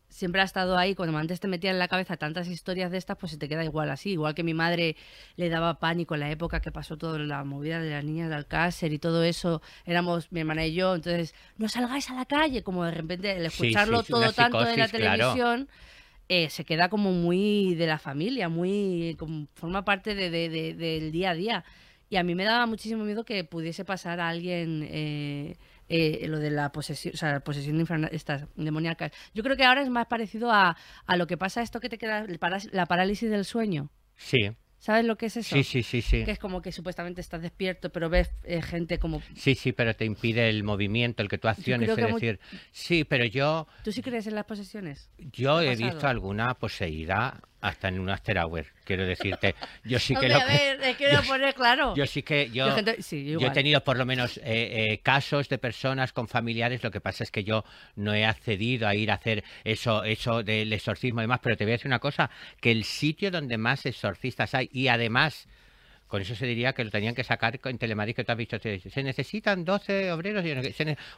siempre ha estado ahí, cuando antes te metían en la cabeza tantas historias de estas, pues se te queda igual así, igual que mi madre le daba pánico en la época que pasó toda la movida de las niñas de Alcácer y todo eso, éramos mi hermana y yo, entonces, no salgáis a la calle, como de repente el escucharlo sí, sí, todo tanto en la claro. televisión... eh, se queda como muy de la familia, muy como forma parte de, de- de- del día a día. Y a mí me daba muchísimo miedo que pudiese pasar a alguien eh, eh, lo de la posesión, o sea, la posesión infra- estas demoníacas. Yo creo que ahora es más parecido a, a lo que pasa esto que te queda, la parálisis del sueño. Sí, ¿Sabes lo que es eso? sí, sí, sí, sí. Que es como que supuestamente estás despierto, pero ves eh, gente como... Sí, sí, pero te impide el movimiento, el que tú acciones, es decir, sí, pero yo, ¿Tú sí crees en las posesiones? yo he pasado? visto alguna poseída hasta en un after hour, quiero decirte. Yo sí que Hombre, lo a que- ver, es que voy a poner claro. Yo sí que yo, Yo gente- sí, yo yo he tenido por lo menos eh, eh, casos de personas con familiares. Lo que pasa es que yo no he accedido a ir a hacer eso, eso del exorcismo y demás. Pero te voy a decir una cosa, que el sitio donde más exorcistas hay y además con eso se diría que lo tenían que sacar en Telemadrid, que tú has visto. Se necesitan 12 obreros.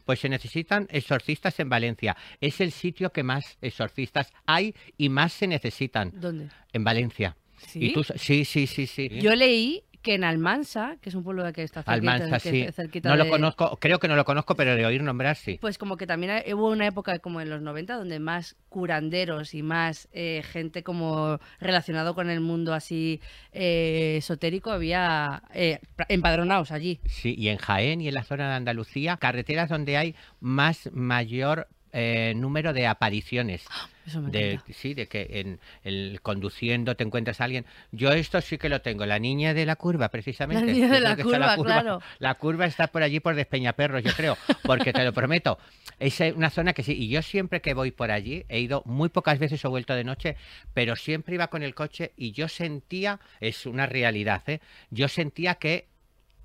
Pues se necesitan exorcistas en Valencia. Es el sitio que más exorcistas hay y más se necesitan ¿Dónde? en Valencia. ¿Sí? Y tú, sí, sí, sí, sí. Yo leí que en Almansa, que es un pueblo que está cerquita, Almansa, sí. cerquita No lo de- conozco, creo que no lo conozco, pero de oír nombrar sí. Pues como que también hubo una época como en los 90 donde más curanderos y más eh, gente como relacionado con el mundo así eh, esotérico había eh, empadronados allí. Sí, y en Jaén y en la zona de Andalucía, carreteras donde hay más mayor eh, número de apariciones. Eso me De, sí, de que en el conduciendo te encuentras a alguien. Yo esto sí que lo tengo, la niña de la curva, precisamente. La niña de la curva, claro. La curva está por allí por Despeñaperros, yo creo, porque te lo prometo. Es una zona que sí, y yo siempre que voy por allí, he ido muy pocas veces, he vuelto de noche, pero siempre iba con el coche y yo sentía, es una realidad, ¿eh? yo sentía que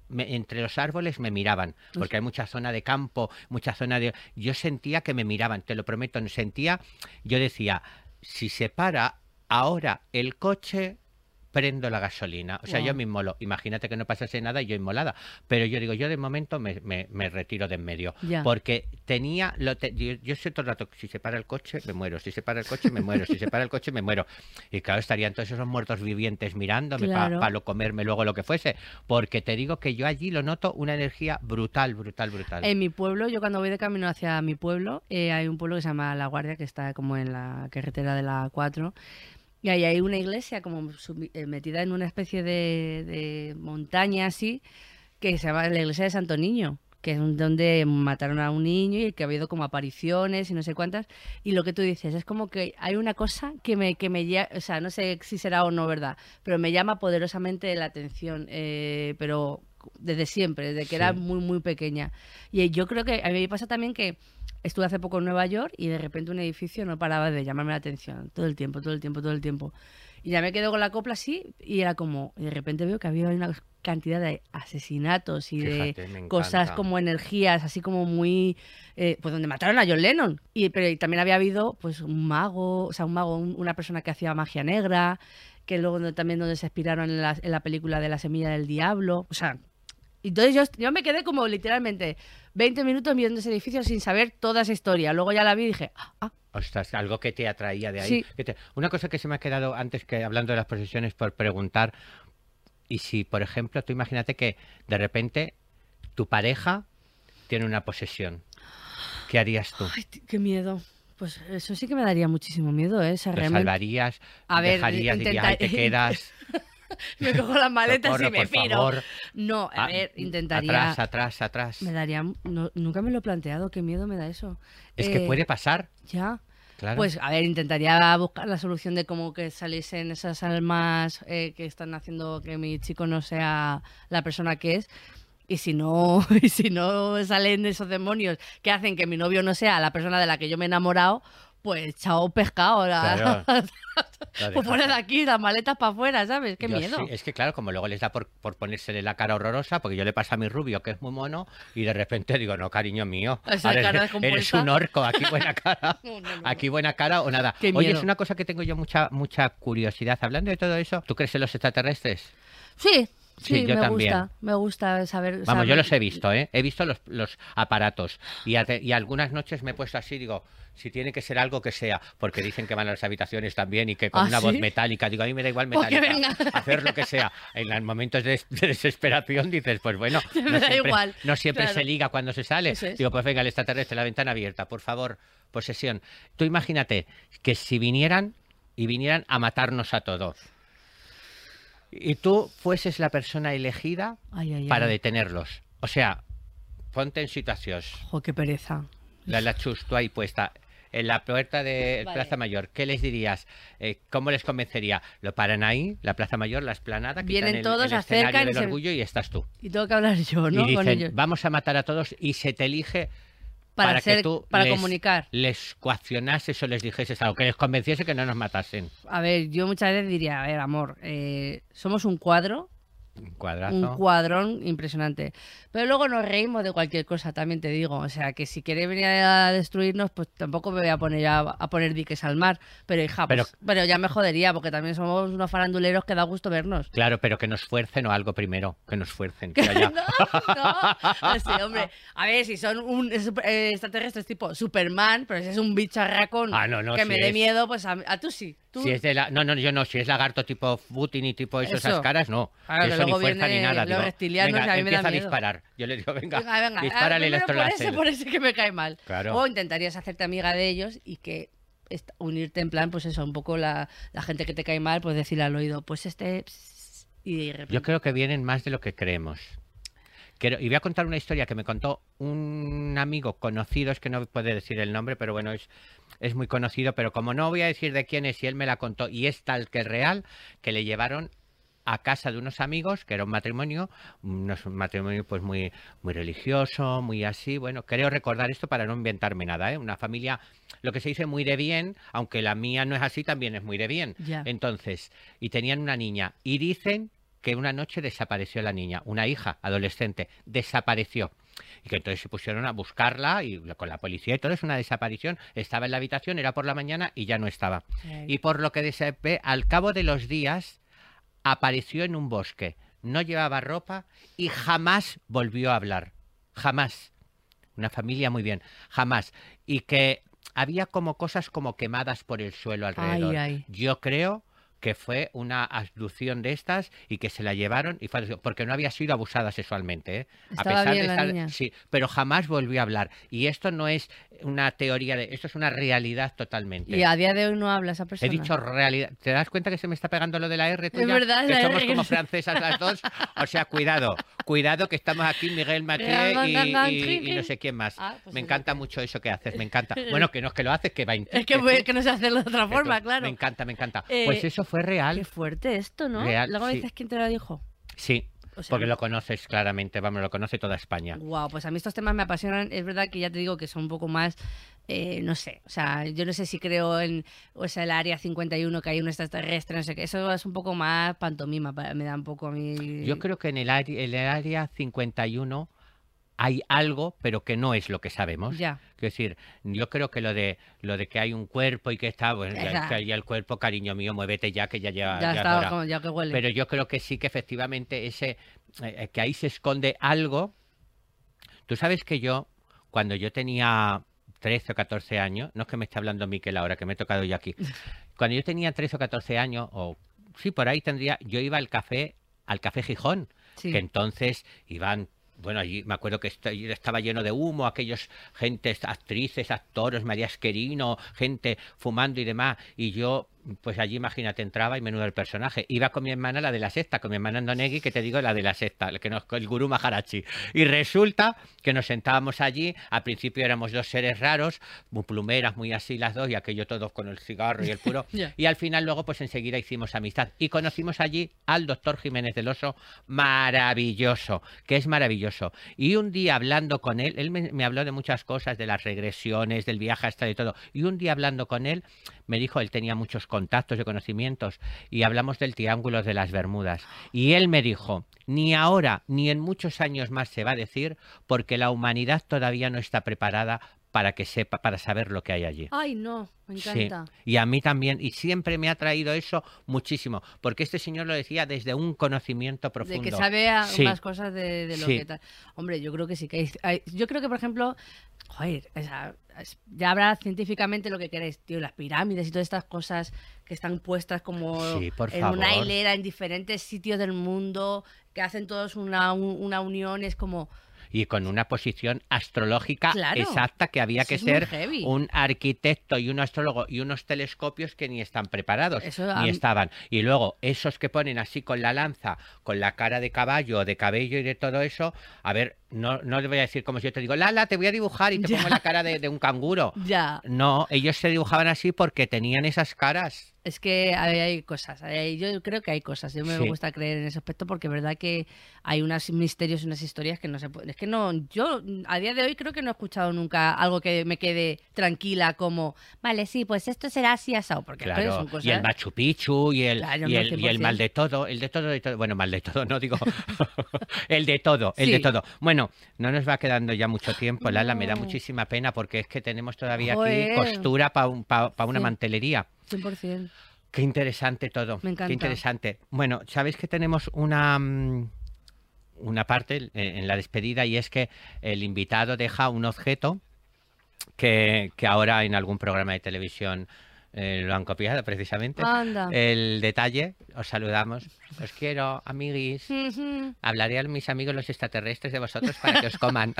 me- entre los árboles me miraban, porque hay mucha zona de campo, mucha zona de... Yo sentía que me miraban, te lo prometo, sentía, yo decía, si se para ahora el coche, prendo la gasolina. O sea, yo me inmolo. Imagínate que no pasase nada y yo inmolada. Pero yo digo, yo de momento me, me- me retiro de en medio. Porque tenía, lo te- yo, yo sé todo el rato, si se para el coche, me muero. Si se para el coche, me muero. Si se para el coche, me muero. Y claro, estarían todos esos muertos vivientes mirándome para Claro. lo comerme luego lo que fuese. Porque te digo que yo allí lo noto una energía brutal, brutal, brutal. En mi pueblo, yo cuando voy de camino hacia mi pueblo, eh, hay un pueblo que se llama La Guardia, que está como en la carretera de la 4. Y ahí hay una iglesia como eh, metida en una especie de, de montaña así, que se llama la iglesia de Santo Niño, que es donde mataron a un niño y que ha habido como apariciones y no sé cuántas. Y lo que tú dices, es como que hay una cosa que me, que me o sea, no sé si será o no verdad, pero me llama poderosamente la atención, eh, pero desde siempre, desde que era Sí. muy, muy pequeña. Y yo creo que a mí me pasa también que estuve hace poco en Nueva York y de repente un edificio no paraba de llamarme la atención. Todo el tiempo, todo el tiempo, todo el tiempo. Y ya me quedo con la copla así y era como, y de repente veo que había una cantidad de asesinatos y Fíjate, de cosas como energías, así como muy, eh, pues donde mataron a John Lennon. Y, pero y también había habido pues un mago, o sea, un mago, un- una persona que hacía magia negra, que luego también donde se inspiraron en la, en la película de la semilla del diablo. O sea, entonces yo, yo me quedé como literalmente 20 minutos viendo ese edificio sin saber toda esa historia. Luego ya la vi y dije, ah, ah, Ostras, algo que te atraía de ahí. Sí. te- Una cosa que se me ha quedado antes que hablando de las posesiones por preguntar, y si, por ejemplo, tú imagínate que de repente tu pareja tiene una posesión, ¿qué harías tú? ay, qué miedo. Pues eso sí que me daría muchísimo miedo, ¿eh? Ese ¿Lo realmente- salvarías? A ver, ¿Dejarías? Dirías, intenta- "Ay, te quedas? Me cojo las maletas socorro, y me piro. favor". No, a Ah, ver, intentaría. Atrás, atrás, atrás. Me daría. no- nunca me lo he planteado, qué miedo me da eso. Es que Eh, puede pasar, Ya. claro. Pues a ver, intentaría buscar la solución de cómo que saliesen esas almas eh, que están haciendo que mi chico no sea la persona que es. Y si no, y si no salen esos demonios que hacen que mi novio no sea la persona de la que yo me he enamorado, pues chao pescado. la- Claro. Pues dejas. aquí, las maletas para afuera, ¿sabes? Qué Yo miedo. sí, es que claro, como luego les da por, por ponérsele la cara horrorosa, porque yo le paso a mi rubio, que es muy mono, y de repente digo, no, cariño mío, eres, un orco, aquí buena cara, No, no, no. aquí buena cara o nada. Qué Oye, miedo. es una cosa que tengo yo mucha mucha curiosidad. Hablando de todo eso, ¿tú crees en los extraterrestres? Sí, sí, Sí, yo me también. gusta. Me gusta saber. Vamos, saber- yo los he visto, ¿eh? He visto los, los aparatos y, algunas noches me he puesto así, digo, si tiene que ser algo que sea, porque dicen que van a las habitaciones también y que con ¿Ah, una voz metálica, digo, a mí me da igual Pues metálica, hacer lo que sea. En los momentos de, de desesperación dices, pues bueno, Me no da siempre, igual, no siempre claro. se liga cuando se sale. Es. Digo, pues venga, el extraterrestre, la ventana abierta, por favor, posesión. Tú imagínate que si vinieran y vinieran a matarnos a todos. Y tú fueses la persona elegida Ay, ay, para ay. detenerlos. O sea, ponte en situación. Jo, qué pereza. La, la chus, tú ahí puesta. En la puerta de Vale. Plaza Mayor, ¿qué les dirías? Eh, ¿Cómo les convencería? Lo paran ahí, la Plaza Mayor, la esplanada, Vienen el, todos, el acercan y del se- orgullo y estás tú. Y tengo que hablar yo, ¿no? y Con dicen, ellos. vamos a matar a todos y se te elige Para, para, que hacer- tú para les, comunicar. les coaccionases o les dijeses algo, que les convenciese que no nos matasen. A ver, yo muchas veces diría, a ver, amor, eh, somos un cuadro, Un cuadrazo. un cuadrón impresionante. Pero luego nos reímos de cualquier cosa, también te digo. O sea, que si quiere venir a destruirnos, pues tampoco me voy a poner a, a poner diques al mar. Pero hija, pues, Pero- pero, ya me jodería, porque también somos unos faranduleros que da gusto vernos. Claro, pero que nos fuercen o algo primero, que nos fuercen. que haya- no, no. Sí, hombre. A ver, si son un eh, extraterrestres tipo Superman, pero si es un bicharracón Ah, no, no, que si me dé es- miedo, pues a, a tú sí. Tú, Si es de la... No, no, yo no. Si es lagarto tipo Putin y tipo eso, esas Eso. caras, no. Claro, eso ni luego fuerza ni nada. los reptilianos venga, a mí me da empieza a disparar. Yo le digo, venga, Venga, venga. dispara ah, el primero por ese, electroláser. por ese que me cae mal. Claro. O intentarías hacerte amiga de ellos y que unirte en plan, pues eso, un poco la, la gente que te cae mal, pues decirle al oído, pues este... Y de repente... Yo creo que vienen más de lo que creemos. Quiero- y voy a contar una historia que me contó un amigo conocido, es que no puede decir el nombre, pero bueno, es, es muy conocido, pero como no voy a decir de quién es, y él me la contó, y es tal que es real, que le llevaron a casa de unos amigos, que era un matrimonio, unos- un matrimonio pues muy, muy religioso, muy así, bueno, creo recordar esto para no inventarme nada, ¿eh? una familia, lo que se dice muy de bien, aunque la mía no es así, también es muy de bien. Entonces, y tenían una niña, y dicen que una noche desapareció la niña, una hija adolescente, desapareció. Y que entonces se pusieron a buscarla y con la policía y todo, es una desaparición. Estaba en la habitación, era por la mañana y ya no estaba. Y por lo que se ve, al cabo de los días apareció en un bosque, no llevaba ropa y jamás volvió a hablar. Jamás. Una familia muy bien, jamás. Y que había como cosas como quemadas por el suelo alrededor. ay. Yo creo que fue una abducción de estas y que se la llevaron y fue porque no había sido abusada sexualmente. ¿eh? Estaba bien la niña. sí, pero jamás volvió a hablar. Y esto no es una teoría de, esto es una realidad totalmente. Y a día de hoy no habla esa He persona. dicho realidad. ¿Te das cuenta que se me está pegando lo de la R? Es tuya? verdad, que la somos R. como francesas las dos. O sea, cuidado, cuidado que estamos aquí Miguel Mathieu y, y- y no sé quién más. Ah, pues me encanta mucho eso que haces, me encanta. Bueno, que no es que lo haces, que va Es que, que no sé hacerlo de otra forma, claro. Me encanta, me encanta. Eh, pues eso fue real. Qué fuerte esto, ¿no? Real, Luego me sí. dices quién te lo dijo. Sí, o sea, Porque lo conoces claramente, vamos, lo conoce toda España. Wow, pues a mí estos temas me apasionan. Es verdad que ya te digo que son un poco más, eh, no sé, o sea, yo no sé si creo en, o sea, el área 51 que hay un extraterrestre, no sé qué. Eso es un poco más pantomima, pa- me da un poco a mí. Yo creo que en el, el área 51 hay algo, pero que no es lo que sabemos. Ya. Quiero decir, yo creo que lo de lo de que hay un cuerpo y que está, bueno, ya, ya el cuerpo, cariño mío, muévete ya, que ya lleva. Ya ya es está, como- ya que huele. Pero yo creo que sí que efectivamente ese eh, eh, que ahí se esconde algo. Tú sabes que yo, cuando yo tenía 13 o 14 años, no es que me esté hablando Miquel ahora, que me he tocado yo aquí. Cuando yo tenía 13 o 14 años, o sí, por ahí tendría, yo iba al café, al café Gijón, Sí. que entonces iban bueno, allí me acuerdo que est- estaba lleno de humo, aquellos gentes, actrices, actores, María Esquerino, gente fumando y demás. Y yo, pues allí, imagínate, entraba y menudo el personaje. Iba con mi hermana, la de la sexta, con mi hermana Andonegui, que te digo, la de la sexta, el que nos, el gurú Maharachi. Y resulta que nos sentábamos allí, al principio éramos dos seres raros, muy plumeras, muy así las dos, y aquello todos con el cigarro y el puro. Y al final luego, pues enseguida hicimos amistad. Y conocimos allí al doctor Jiménez del Oso, maravilloso, que es maravilloso. Y un día hablando con él, él me, me habló de muchas cosas, de las regresiones, del viaje hasta de todo. Y un día hablando con él, me dijo, él tenía muchos contactos y conocimientos, y hablamos del Triángulo de las Bermudas. Y él me dijo, ni ahora ni en muchos años más se va a decir, porque la humanidad todavía no está preparada para que sepa, para saber lo que hay allí. Ay, no, me Sí, encanta. y a mí también, y siempre me ha traído eso muchísimo, porque este señor lo decía desde un conocimiento profundo. De que sabe a- Sí. más cosas de, de lo Sí. que tal. Hombre, yo creo que sí que hay, hay- Yo creo que, por ejemplo, joder, ya habrá científicamente lo que queréis, tío, las pirámides y todas estas cosas que están puestas como Sí, en una hilera en diferentes sitios del mundo, que hacen todos una, un- una unión, es como. Y con una posición astrológica Claro. exacta que había que ser un arquitecto y un astrólogo y unos telescopios que ni están preparados, Eso ni estaban. Y luego esos que ponen así con la lanza, con la cara de caballo, de cabello y de todo eso, a ver, no, no le voy a decir como si yo te digo, Lala, te voy a dibujar y te Ya. pongo la cara de, de un canguro. Ya. No, ellos se dibujaban así porque tenían esas caras. Es que hay, hay cosas, hay- yo creo que hay cosas, yo me Sí. gusta creer en ese aspecto porque es verdad que hay unos misterios y unas historias que no se pueden, es que no, yo a día de hoy creo que no he escuchado nunca algo que me quede tranquila como, vale, sí, pues esto será así asado, porque Claro, son cosas... y el Machu Picchu y el, Claro, y el, y el 100%. mal de todo, el de todo, de todo, bueno, mal de todo, no digo, el de todo, el de todo. Bueno, no nos va quedando ya mucho tiempo, Lala, me da muchísima pena porque es que tenemos todavía Joder. aquí costura para una Sí. mantelería. 100%. Qué interesante todo. Me encanta. Qué interesante. Bueno, sabéis que tenemos una mm, una parte eh, en la despedida y es que el invitado deja un objeto que, que ahora en algún programa de televisión eh, lo han copiado precisamente. Anda. El detalle, os saludamos. Os quiero, amiguis. Hablaré a mis amigos los extraterrestres de vosotros para que os coman.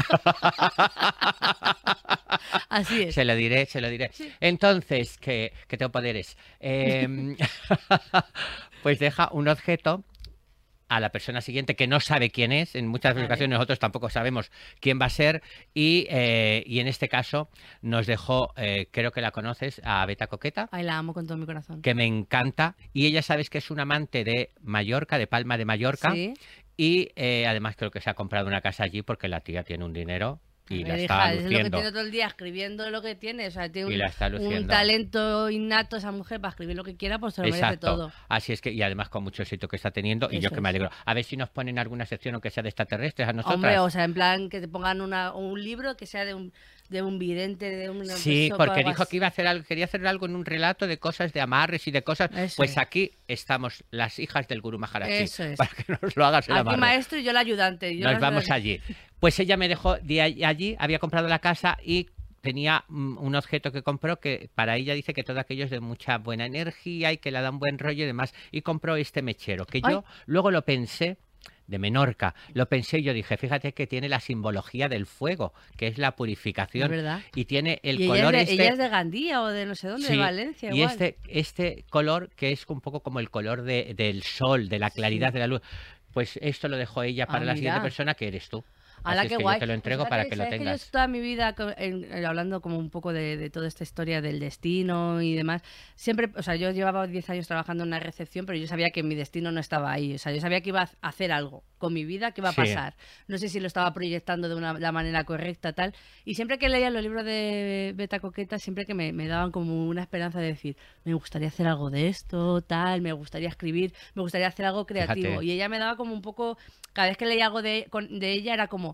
Así es. Se lo diré, se lo diré. Entonces, que, que tengo poderes. Pues deja un objeto a la persona siguiente que no sabe quién es. En muchas Vale. ocasiones nosotros tampoco sabemos quién va a ser. Y, eh, y en este caso nos dejó, eh, creo que la conoces, a Beta Coqueta. Ay, la amo con todo mi corazón. que me encanta y ella sabes que es un amante de Mallorca, de Palma de Mallorca Sí. y eh, además creo que se ha comprado una casa allí porque la tía tiene un dinero y la está hija, es lo que luciendo. tiene todo el día escribiendo lo que tiene. O sea, tiene Y un, la está un luciendo. talento innato esa mujer para escribir lo que quiera, pues se lo merece todo. Así es que, y además con mucho éxito que está teniendo, y yo que me alegro. A ver si nos ponen alguna sección, aunque sea de extraterrestres, a nosotras. Hombre, o sea, en plan que te pongan una, un libro que sea de un, de un vidente, de un... Sí, porque dijo así. que iba a hacer algo, quería hacer algo en un relato de cosas de amarres y de cosas. Eso pues es. aquí estamos, las hijas del Guru Maharaji, Eso es. para que nos lo hagas el Aquí maestro y yo la ayudante. yo Nos vamos allí. Pues ella me dejó de allí, había comprado la casa y tenía mm, un objeto que compró que para ella dice que todo aquello es de mucha buena energía y que le da un buen rollo y demás. Y compró este mechero, que yo luego lo pensé de Menorca, lo pensé y yo dije, fíjate que tiene la simbología del fuego, que es la purificación. Verdad. Y tiene el y color ella, es de, este... ella es de Gandía o de no sé dónde, Sí, de Valencia. y igual. este, este color que es un poco como el color de- del sol, de la claridad de la luz. Pues esto lo dejó ella Ah, para la siguiente persona que eres tú. Así es que guay. yo te lo Pues entrego fíjate, para que lo ¿sabes tengas. yo toda mi vida, en- en- hablando como un poco de, de toda esta historia del destino y demás, siempre, o sea, yo llevaba 10 años trabajando en una recepción, pero yo sabía que mi destino no estaba ahí. O sea, yo sabía que iba a hacer algo con mi vida, que iba a Sí. pasar. No sé si lo estaba proyectando de una, la manera correcta, tal. Y siempre que leía los libros de Beta Coqueta, siempre que me, me daban como una esperanza de decir, me gustaría hacer algo de esto, tal, me gustaría escribir, me gustaría hacer algo creativo. Fíjate. Y ella me daba como un poco, cada vez que leía algo de, con- de ella era como,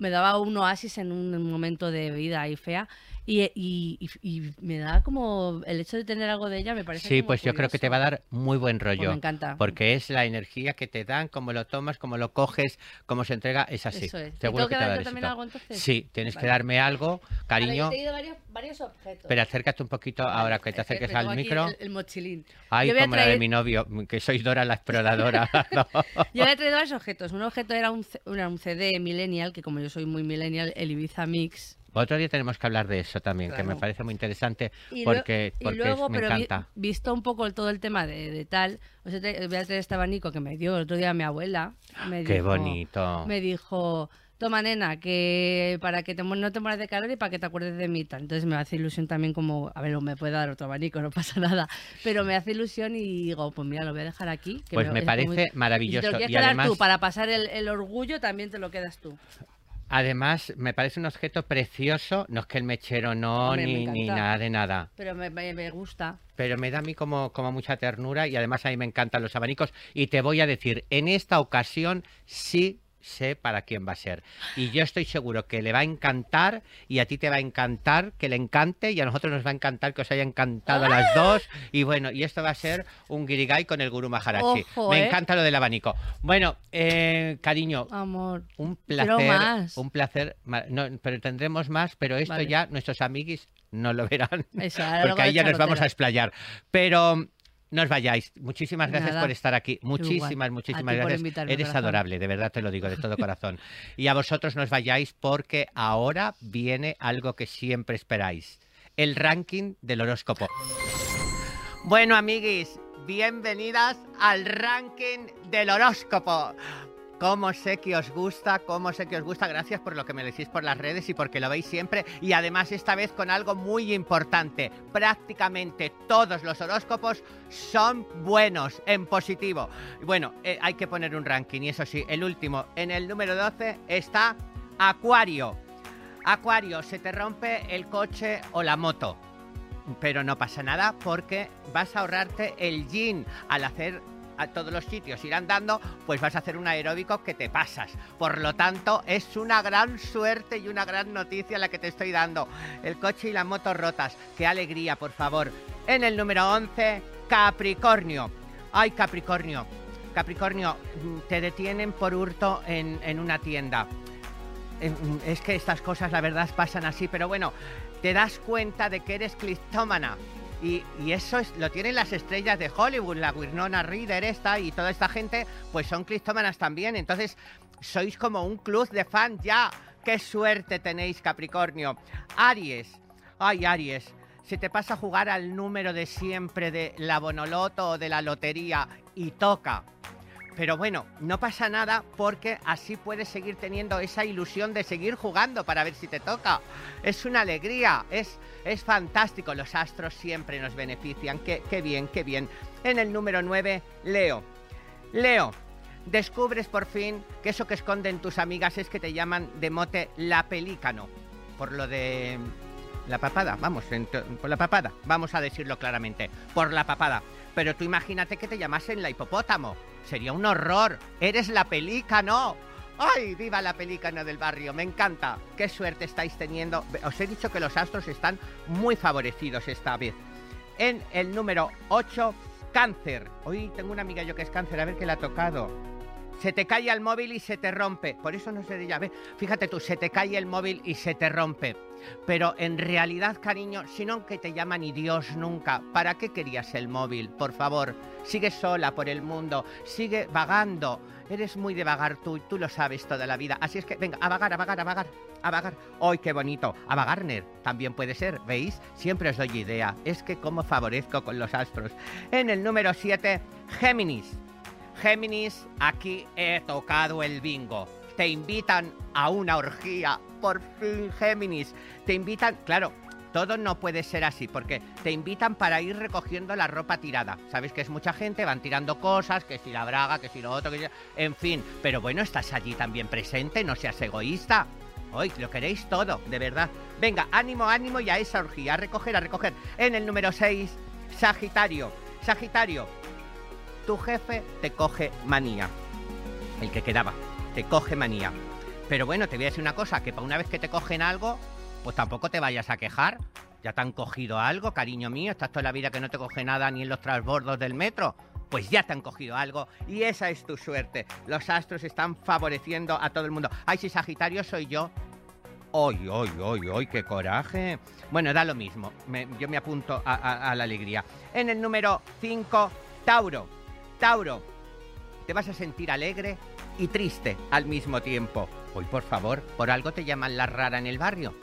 me daba un oasis en un momento de vida ahí fea. Y, y- me da como el hecho de tener algo de ella me parece Sí, pues yo creo que te va a dar muy buen Pues rollo. me encanta. Porque es la energía que te dan, cómo lo tomas, cómo lo coges, cómo se entrega, es así. Eso es. ¿Y Seguro que te va a dar también algo, entonces? Sí, tienes que darme algo, Ahora, yo cariño. te he ido varios, varios objetos. Pero acércate un poquito ahora que te Es que acerques al micro. El, el mochilín. Ay, yo como la de traer- mi novio, que sois Dora la exploradora. No. Yo le he traído varios objetos. Un objeto era un, era un CD Millennial, que como yo soy muy Millennial, el Ibiza Mix. Otro día tenemos que hablar de eso también, que me parece muy interesante Y, porque, lue- y porque luego, me pero vi- encanta. visto un poco el- todo el tema de, de tal, voy a traer este abanico que me dio el otro día mi abuela. Me Qué dijo- bonito. Me dijo, toma nena, que para que te, no te mueras de calor y para que te acuerdes de mí. tal. Entonces me hace ilusión también como, a ver, me puede dar otro abanico, no pasa nada. Pero me hace ilusión y digo, pues mira, lo voy a dejar aquí. que Pues me parece muy- Y si te maravilloso. lo quieres Y quedar además, tú para pasar el, el orgullo, también te lo quedas tú. Además, me parece un objeto precioso. No es que el mechero no, Hombre, me ni, ni nada de nada. Pero me, me- me gusta. pero me da a mí como, como mucha ternura y además a mí me encantan los abanicos y te voy a decir, en esta ocasión sí sé para quién va a ser. Y yo estoy seguro que le va a encantar y a ti te va a encantar que le encante y a nosotros nos va a encantar que os haya encantado a las dos. Y bueno, y esto va a ser un guirigay con el gurú Maharaji. Ojo, me ¿eh? encanta lo del abanico. Bueno, eh, cariño, Amor. un placer, más. un placer, no, pero tendremos más, pero esto Vale. ya nuestros amiguis no lo verán, Eso, porque ahí ya nos vamos a explayar. Pero no os vayáis. Muchísimas gracias Nada. por estar aquí. Muchísimas, muchísimas gracias. Eres corazón. adorable, de verdad te lo digo de todo corazón. Y a vosotros no os vayáis porque ahora viene algo que siempre esperáis. El ranking del horóscopo. Bueno, amiguis, bienvenidas al ranking del horóscopo. Cómo sé que os gusta, cómo sé que os gusta. Gracias por lo que me decís por las redes y porque lo veis siempre. Y además esta vez con algo muy importante. Prácticamente todos los horóscopos son buenos, en positivo. Bueno, eh, hay que poner un ranking y eso sí, el último, en el número 12 está Acuario. Acuario, se te rompe el coche o la moto. Pero no pasa nada porque vas a ahorrarte el gin al hacer a todos los sitios ir andando, pues vas a hacer un aeróbico que te pasas. Por lo tanto, es una gran suerte y una gran noticia la que te estoy dando. El coche y la moto rotas. Qué alegría, por favor. En el número 11, Capricornio. Ay, Capricornio. Capricornio, mm, te detienen por hurto en, en una tienda. Eh, Es que estas cosas, la verdad, pasan así, pero bueno, te das cuenta de que eres clistómana. Y, eso es, lo tienen las estrellas de Hollywood, la Winona Reader esta y toda esta gente, pues son clistómanas también. Entonces, sois como un club de fan ya. ¡Qué suerte tenéis, Capricornio! Aries. Ay, Aries. Se te pasa a jugar al número de siempre de la Bonoloto o de la lotería y toca. Pero bueno, no pasa nada porque así puedes seguir teniendo esa ilusión de seguir jugando para ver si te toca. Es una alegría, es, es fantástico. Los astros siempre nos benefician. Qué, qué bien, qué bien. En el número 9, Leo. Leo, descubres por fin que eso que esconden tus amigas es que te llaman de mote la pelícano. Por lo de la papada, vamos, por la papada, vamos a decirlo claramente, por la papada. Pero tú imagínate que te llamasen la hipopótamo. Sería un horror. Eres la pelícano. ¡Ay, viva la pelícano del barrio! Me encanta. Qué suerte estáis teniendo. Os he dicho que los astros están muy favorecidos esta vez. En el número 8, cáncer. Hoy tengo una amiga yo que es cáncer, a ver qué le ha tocado. Se te cae el móvil y se te rompe. Por eso no se de llave. Fíjate tú, se te cae el móvil y se te rompe. Pero en realidad, cariño, si no que te llaman ni Dios nunca, ¿para qué querías el móvil? Por favor, sigue sola por el mundo, sigue vagando. Eres muy de vagar tú, tú lo sabes toda la vida. Así es que, venga, a vagar, a vagar, a vagar, a vagar. ¡Ay, qué bonito! A vagarner también puede ser, ¿veis? Siempre os doy idea. Es que cómo favorezco con los astros. En el número 7, Géminis. Géminis, aquí he tocado el bingo. te invitan a una orgía. Por fin, Géminis. Te invitan, claro, todo no puede ser así, porque te invitan para ir recogiendo la ropa tirada. Sabes que es mucha gente, van tirando cosas, que si la braga, que si lo otro, que si... En fin, pero bueno, estás allí también presente, no seas egoísta. Hoy lo queréis todo, de verdad. Venga, ánimo, ánimo y a esa orgía, a recoger, a recoger. En el número 6, Sagitario. Sagitario, tu jefe te coge manía. El que quedaba, te coge manía. Pero bueno, te voy a decir una cosa, que para una vez que te cogen algo, pues tampoco te vayas a quejar. Ya te han cogido algo, cariño mío, estás toda la vida que no te coge nada ni en los transbordos del metro. Pues ya te han cogido algo y esa es tu suerte. Los astros están favoreciendo a todo el mundo. Ay, si Sagitario soy yo. ¡Ay, ay, ay, ay! ¡Qué coraje! Bueno, da lo mismo. Yo me apunto a- a la alegría. En el número 5, Tauro. Tauro, te vas a sentir alegre y triste al mismo tiempo. Hoy, por favor, por algo te llaman la rara en el barrio.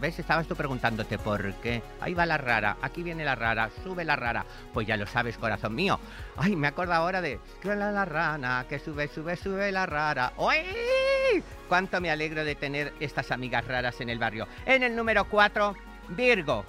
¿Ves? Estabas tú preguntándote por qué. Ahí va la rara, aquí viene la rara, sube la rara. Pues ya lo sabes, corazón mío. Ay, me acuerdo ahora de que la, la rana, que sube, sube, sube la rara. ¡Uy! Cuánto me alegro de tener estas amigas raras en el barrio. En el número 4, Virgo.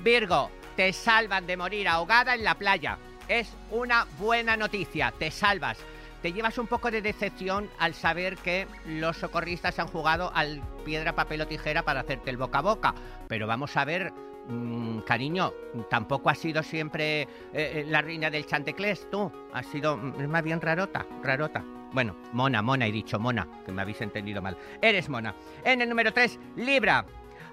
Virgo, te salvan de morir ahogada en la playa. Es una buena noticia, te salvas. Te llevas un poco de decepción al saber que los socorristas han jugado al piedra, papel o tijera para hacerte el boca a boca. Pero vamos a ver, mm, cariño, tampoco has sido siempre eh, eh, la reina del chanteclés, tú. Has sido mm, más bien rarota, rarota. Bueno, mona, mona, he dicho mona, que me habéis entendido mal. Eres mona. En el número 3, Libra.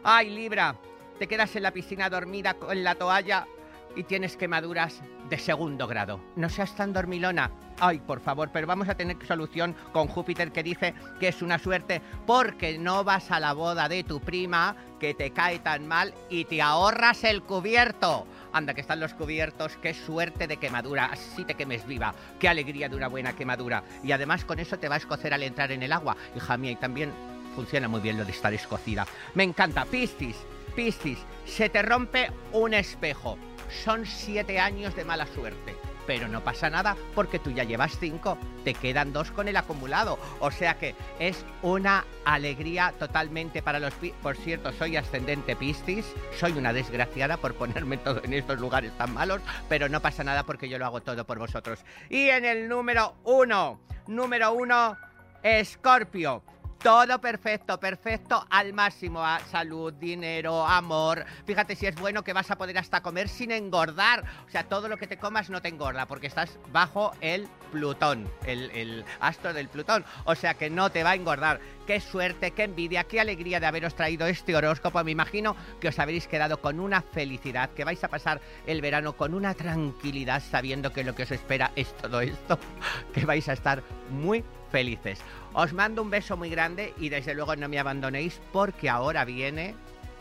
Ay, Libra, te quedas en la piscina dormida con la toalla y tienes quemaduras de segundo grado. No seas tan dormilona. Ay, por favor, pero vamos a tener solución con Júpiter que dice que es una suerte porque no vas a la boda de tu prima que te cae tan mal y te ahorras el cubierto. Anda, que están los cubiertos, qué suerte de quemadura, así te quemes viva, qué alegría de una buena quemadura. Y además con eso te va a escocer al entrar en el agua. Hija mía, y también funciona muy bien lo de estar escocida. Me encanta. Piscis, Piscis, se te rompe un espejo. Son siete años de mala suerte. Pero no pasa nada porque tú ya llevas cinco, te quedan dos con el acumulado. O sea que es una alegría totalmente para los... Por cierto, soy ascendente Piscis, soy una desgraciada por ponerme todo en estos lugares tan malos, pero no pasa nada porque yo lo hago todo por vosotros. Y en el número uno, número uno, Escorpio. Todo perfecto, perfecto al máximo. Salud, dinero, amor. Fíjate si es bueno que vas a poder hasta comer sin engordar. O sea, todo lo que te comas no te engorda porque estás bajo el Plutón, el, el astro del Plutón. O sea que no te va a engordar. Qué suerte, qué envidia, qué alegría de haberos traído este horóscopo. Me imagino que os habréis quedado con una felicidad, que vais a pasar el verano con una tranquilidad sabiendo que lo que os espera es todo esto. Que vais a estar muy felices. Os mando un beso muy grande y desde luego no me abandonéis porque ahora viene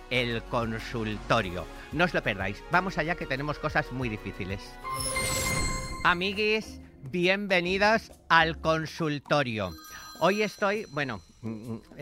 el consultorio. No os lo perdáis. Vamos allá que tenemos cosas muy difíciles. Amiguis, bienvenidos al consultorio. Hoy estoy, bueno,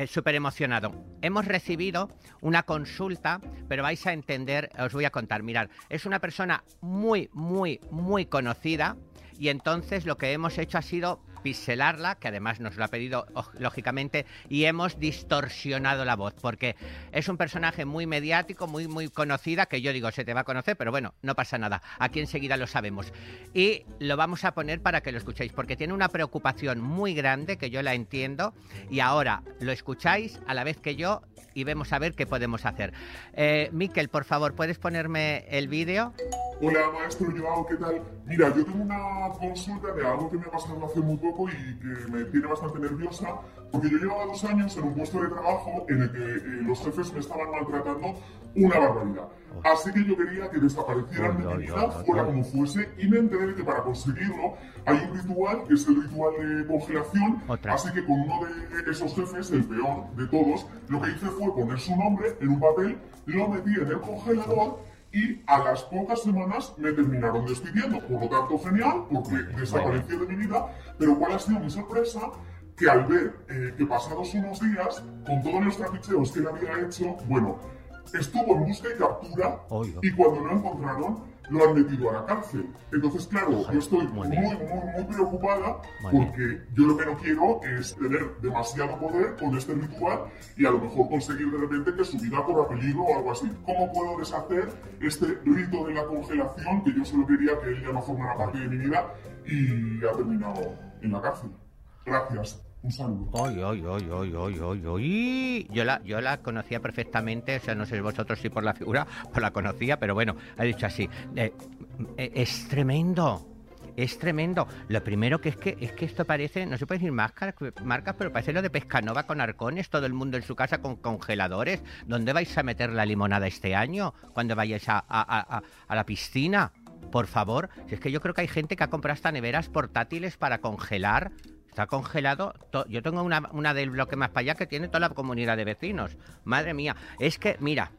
súper emocionado. Hemos recibido una consulta, pero vais a entender, os voy a contar. Mirad, es una persona muy, muy, muy conocida y entonces lo que hemos hecho ha sido pixelarla, que además nos lo ha pedido lógicamente, y hemos distorsionado la voz, porque es un personaje muy mediático, muy, muy conocida, que yo digo, se te va a conocer, pero bueno, no pasa nada, aquí enseguida lo sabemos. Y lo vamos a poner para que lo escuchéis, porque tiene una preocupación muy grande, que yo la entiendo, y ahora lo escucháis a la vez que yo y vemos a ver qué podemos hacer. Eh, Miquel, por favor, ¿puedes ponerme el vídeo? Hola, maestro Joao, ¿qué tal? Mira, yo tengo una consulta de algo que me ha pasado hace muy poco y que me tiene bastante nerviosa, porque yo llevaba dos años en un puesto de trabajo en el que eh, los jefes me estaban maltratando una barbaridad. Así que yo quería que desaparecieran de mi vida, fuera como fuese, y me enteré de que para conseguirlo hay un ritual, que es el ritual de congelación, así que con uno de esos jefes, el peor de todos, lo que hice fue poner su nombre en un papel, lo metí en el congelador y a las pocas semanas me terminaron despidiendo. Por lo tanto, genial, porque desapareció de mi vida, pero ¿cuál ha sido mi sorpresa? Que al ver eh, que pasados unos días, con todos los trapicheos que él había hecho, bueno, estuvo en busca y captura y cuando lo encontraron, lo han metido a la cárcel. Entonces, claro, yo estoy muy muy, muy, muy, preocupada Muy porque yo lo que no quiero es tener demasiado poder con este ritual y a lo mejor conseguir de repente que su vida corra peligro o algo así. ¿Cómo puedo deshacer este rito de la congelación que yo solo quería que él ya no formara parte de mi vida y ha terminado en la cárcel? Gracias. Un saludo. Ay, ay, ay. Yo la, yo la conocía perfectamente, o sea, no sé vosotros si por la figura, pues la conocía, pero bueno, ha dicho así. eh, es tremendo. Es tremendo. Lo primero que es que es que esto parece, no se puede decir máscaras, marcas, pero parece lo de Pescanova con arcones, todo el mundo en su casa con congeladores. ¿Dónde vais a meter la limonada este año? Cuando vayáis a- a- a la piscina. Por favor, si es que yo creo que hay gente que ha comprado hasta neveras portátiles para congelar. Está congelado. Yo tengo una, una del bloque más para allá que tiene toda la comunidad de vecinos. Madre mía. Es que, mira,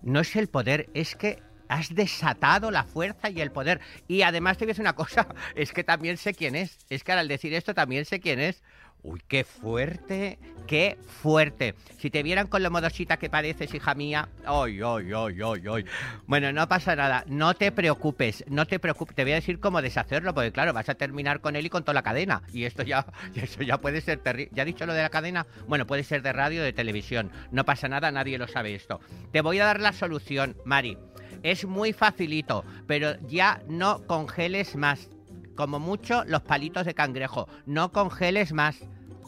no es el poder, es que has desatado la fuerza y el poder. Y además te voy a decir una cosa, es que también sé quién es. Es que al decir esto también sé quién es. Uy, qué fuerte, qué fuerte. Si te vieran con lo modosita que pareces, hija mía. Ay, ay, ay, ay, ay. Bueno, no pasa nada. No te preocupes, no te preocupes. Te voy a decir cómo deshacerlo, porque claro, vas a terminar con él y con toda la cadena. Y esto ya, eso ya puede ser terrible. ¿Ya he dicho lo de la cadena? Bueno, puede ser de radio de televisión. No pasa nada, nadie lo sabe esto. Te voy a dar la solución, Mari. Es muy facilito, pero ya no congeles más. Como mucho los palitos de cangrejo. No congeles más.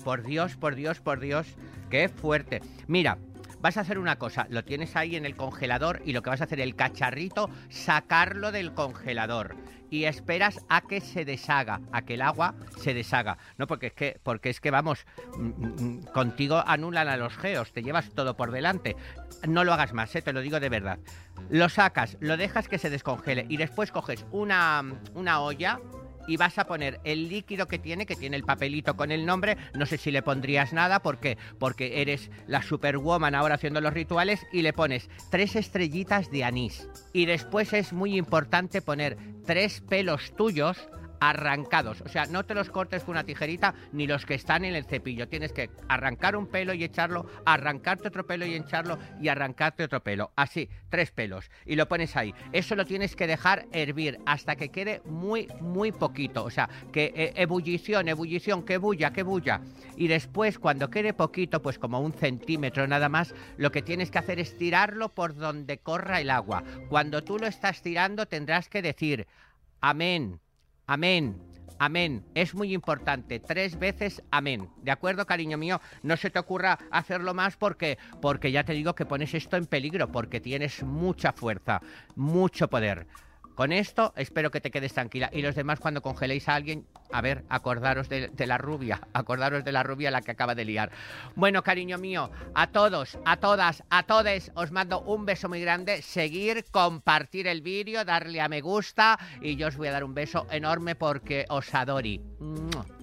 Por Dios, por Dios, por Dios. Qué fuerte. Mira, vas a hacer una cosa. Lo tienes ahí en el congelador y lo que vas a hacer el cacharrito, sacarlo del congelador. Y esperas a que se deshaga, a que el agua se deshaga. No, porque es que, porque es que vamos, mm, mm, contigo anulan a los geos, te llevas todo por delante. No lo hagas más, ¿eh? te lo digo de verdad. Lo sacas, lo dejas que se descongele y después coges una, una olla y vas a poner el líquido que tiene, que tiene el papelito con el nombre. No sé si le pondrías nada, ¿por qué? Porque eres la superwoman ahora haciendo los rituales y le pones tres estrellitas de anís. Y después es muy importante poner tres pelos tuyos arrancados. O sea, no te los cortes con una tijerita ni los que están en el cepillo. Tienes que arrancar un pelo y echarlo, arrancarte otro pelo y echarlo y arrancarte otro pelo. Así, tres pelos. Y lo pones ahí. Eso lo tienes que dejar hervir hasta que quede muy, muy poquito. O sea, que eh, ebullición, ebullición, que bulla, que bulla. Y después, cuando quede poquito, pues como un centímetro nada más, lo que tienes que hacer es tirarlo por donde corra el agua. Cuando tú lo estás tirando, tendrás que decir, amén. Amén. Amén. Es muy importante. Tres veces amén. ¿De acuerdo, cariño mío? No se te ocurra hacerlo más porque, porque ya te digo que pones esto en peligro, porque tienes mucha fuerza, mucho poder. Con esto espero que te quedes tranquila. Y los demás, cuando congeléis a alguien, a ver, acordaros de, la rubia, acordaros de la rubia la que acaba de liar. Bueno, cariño mío, a todos, a todas, a todes, os mando un beso muy grande. Seguir, compartir el vídeo, darle a me gusta y yo os voy a dar un beso enorme porque os adori. ¡Mua!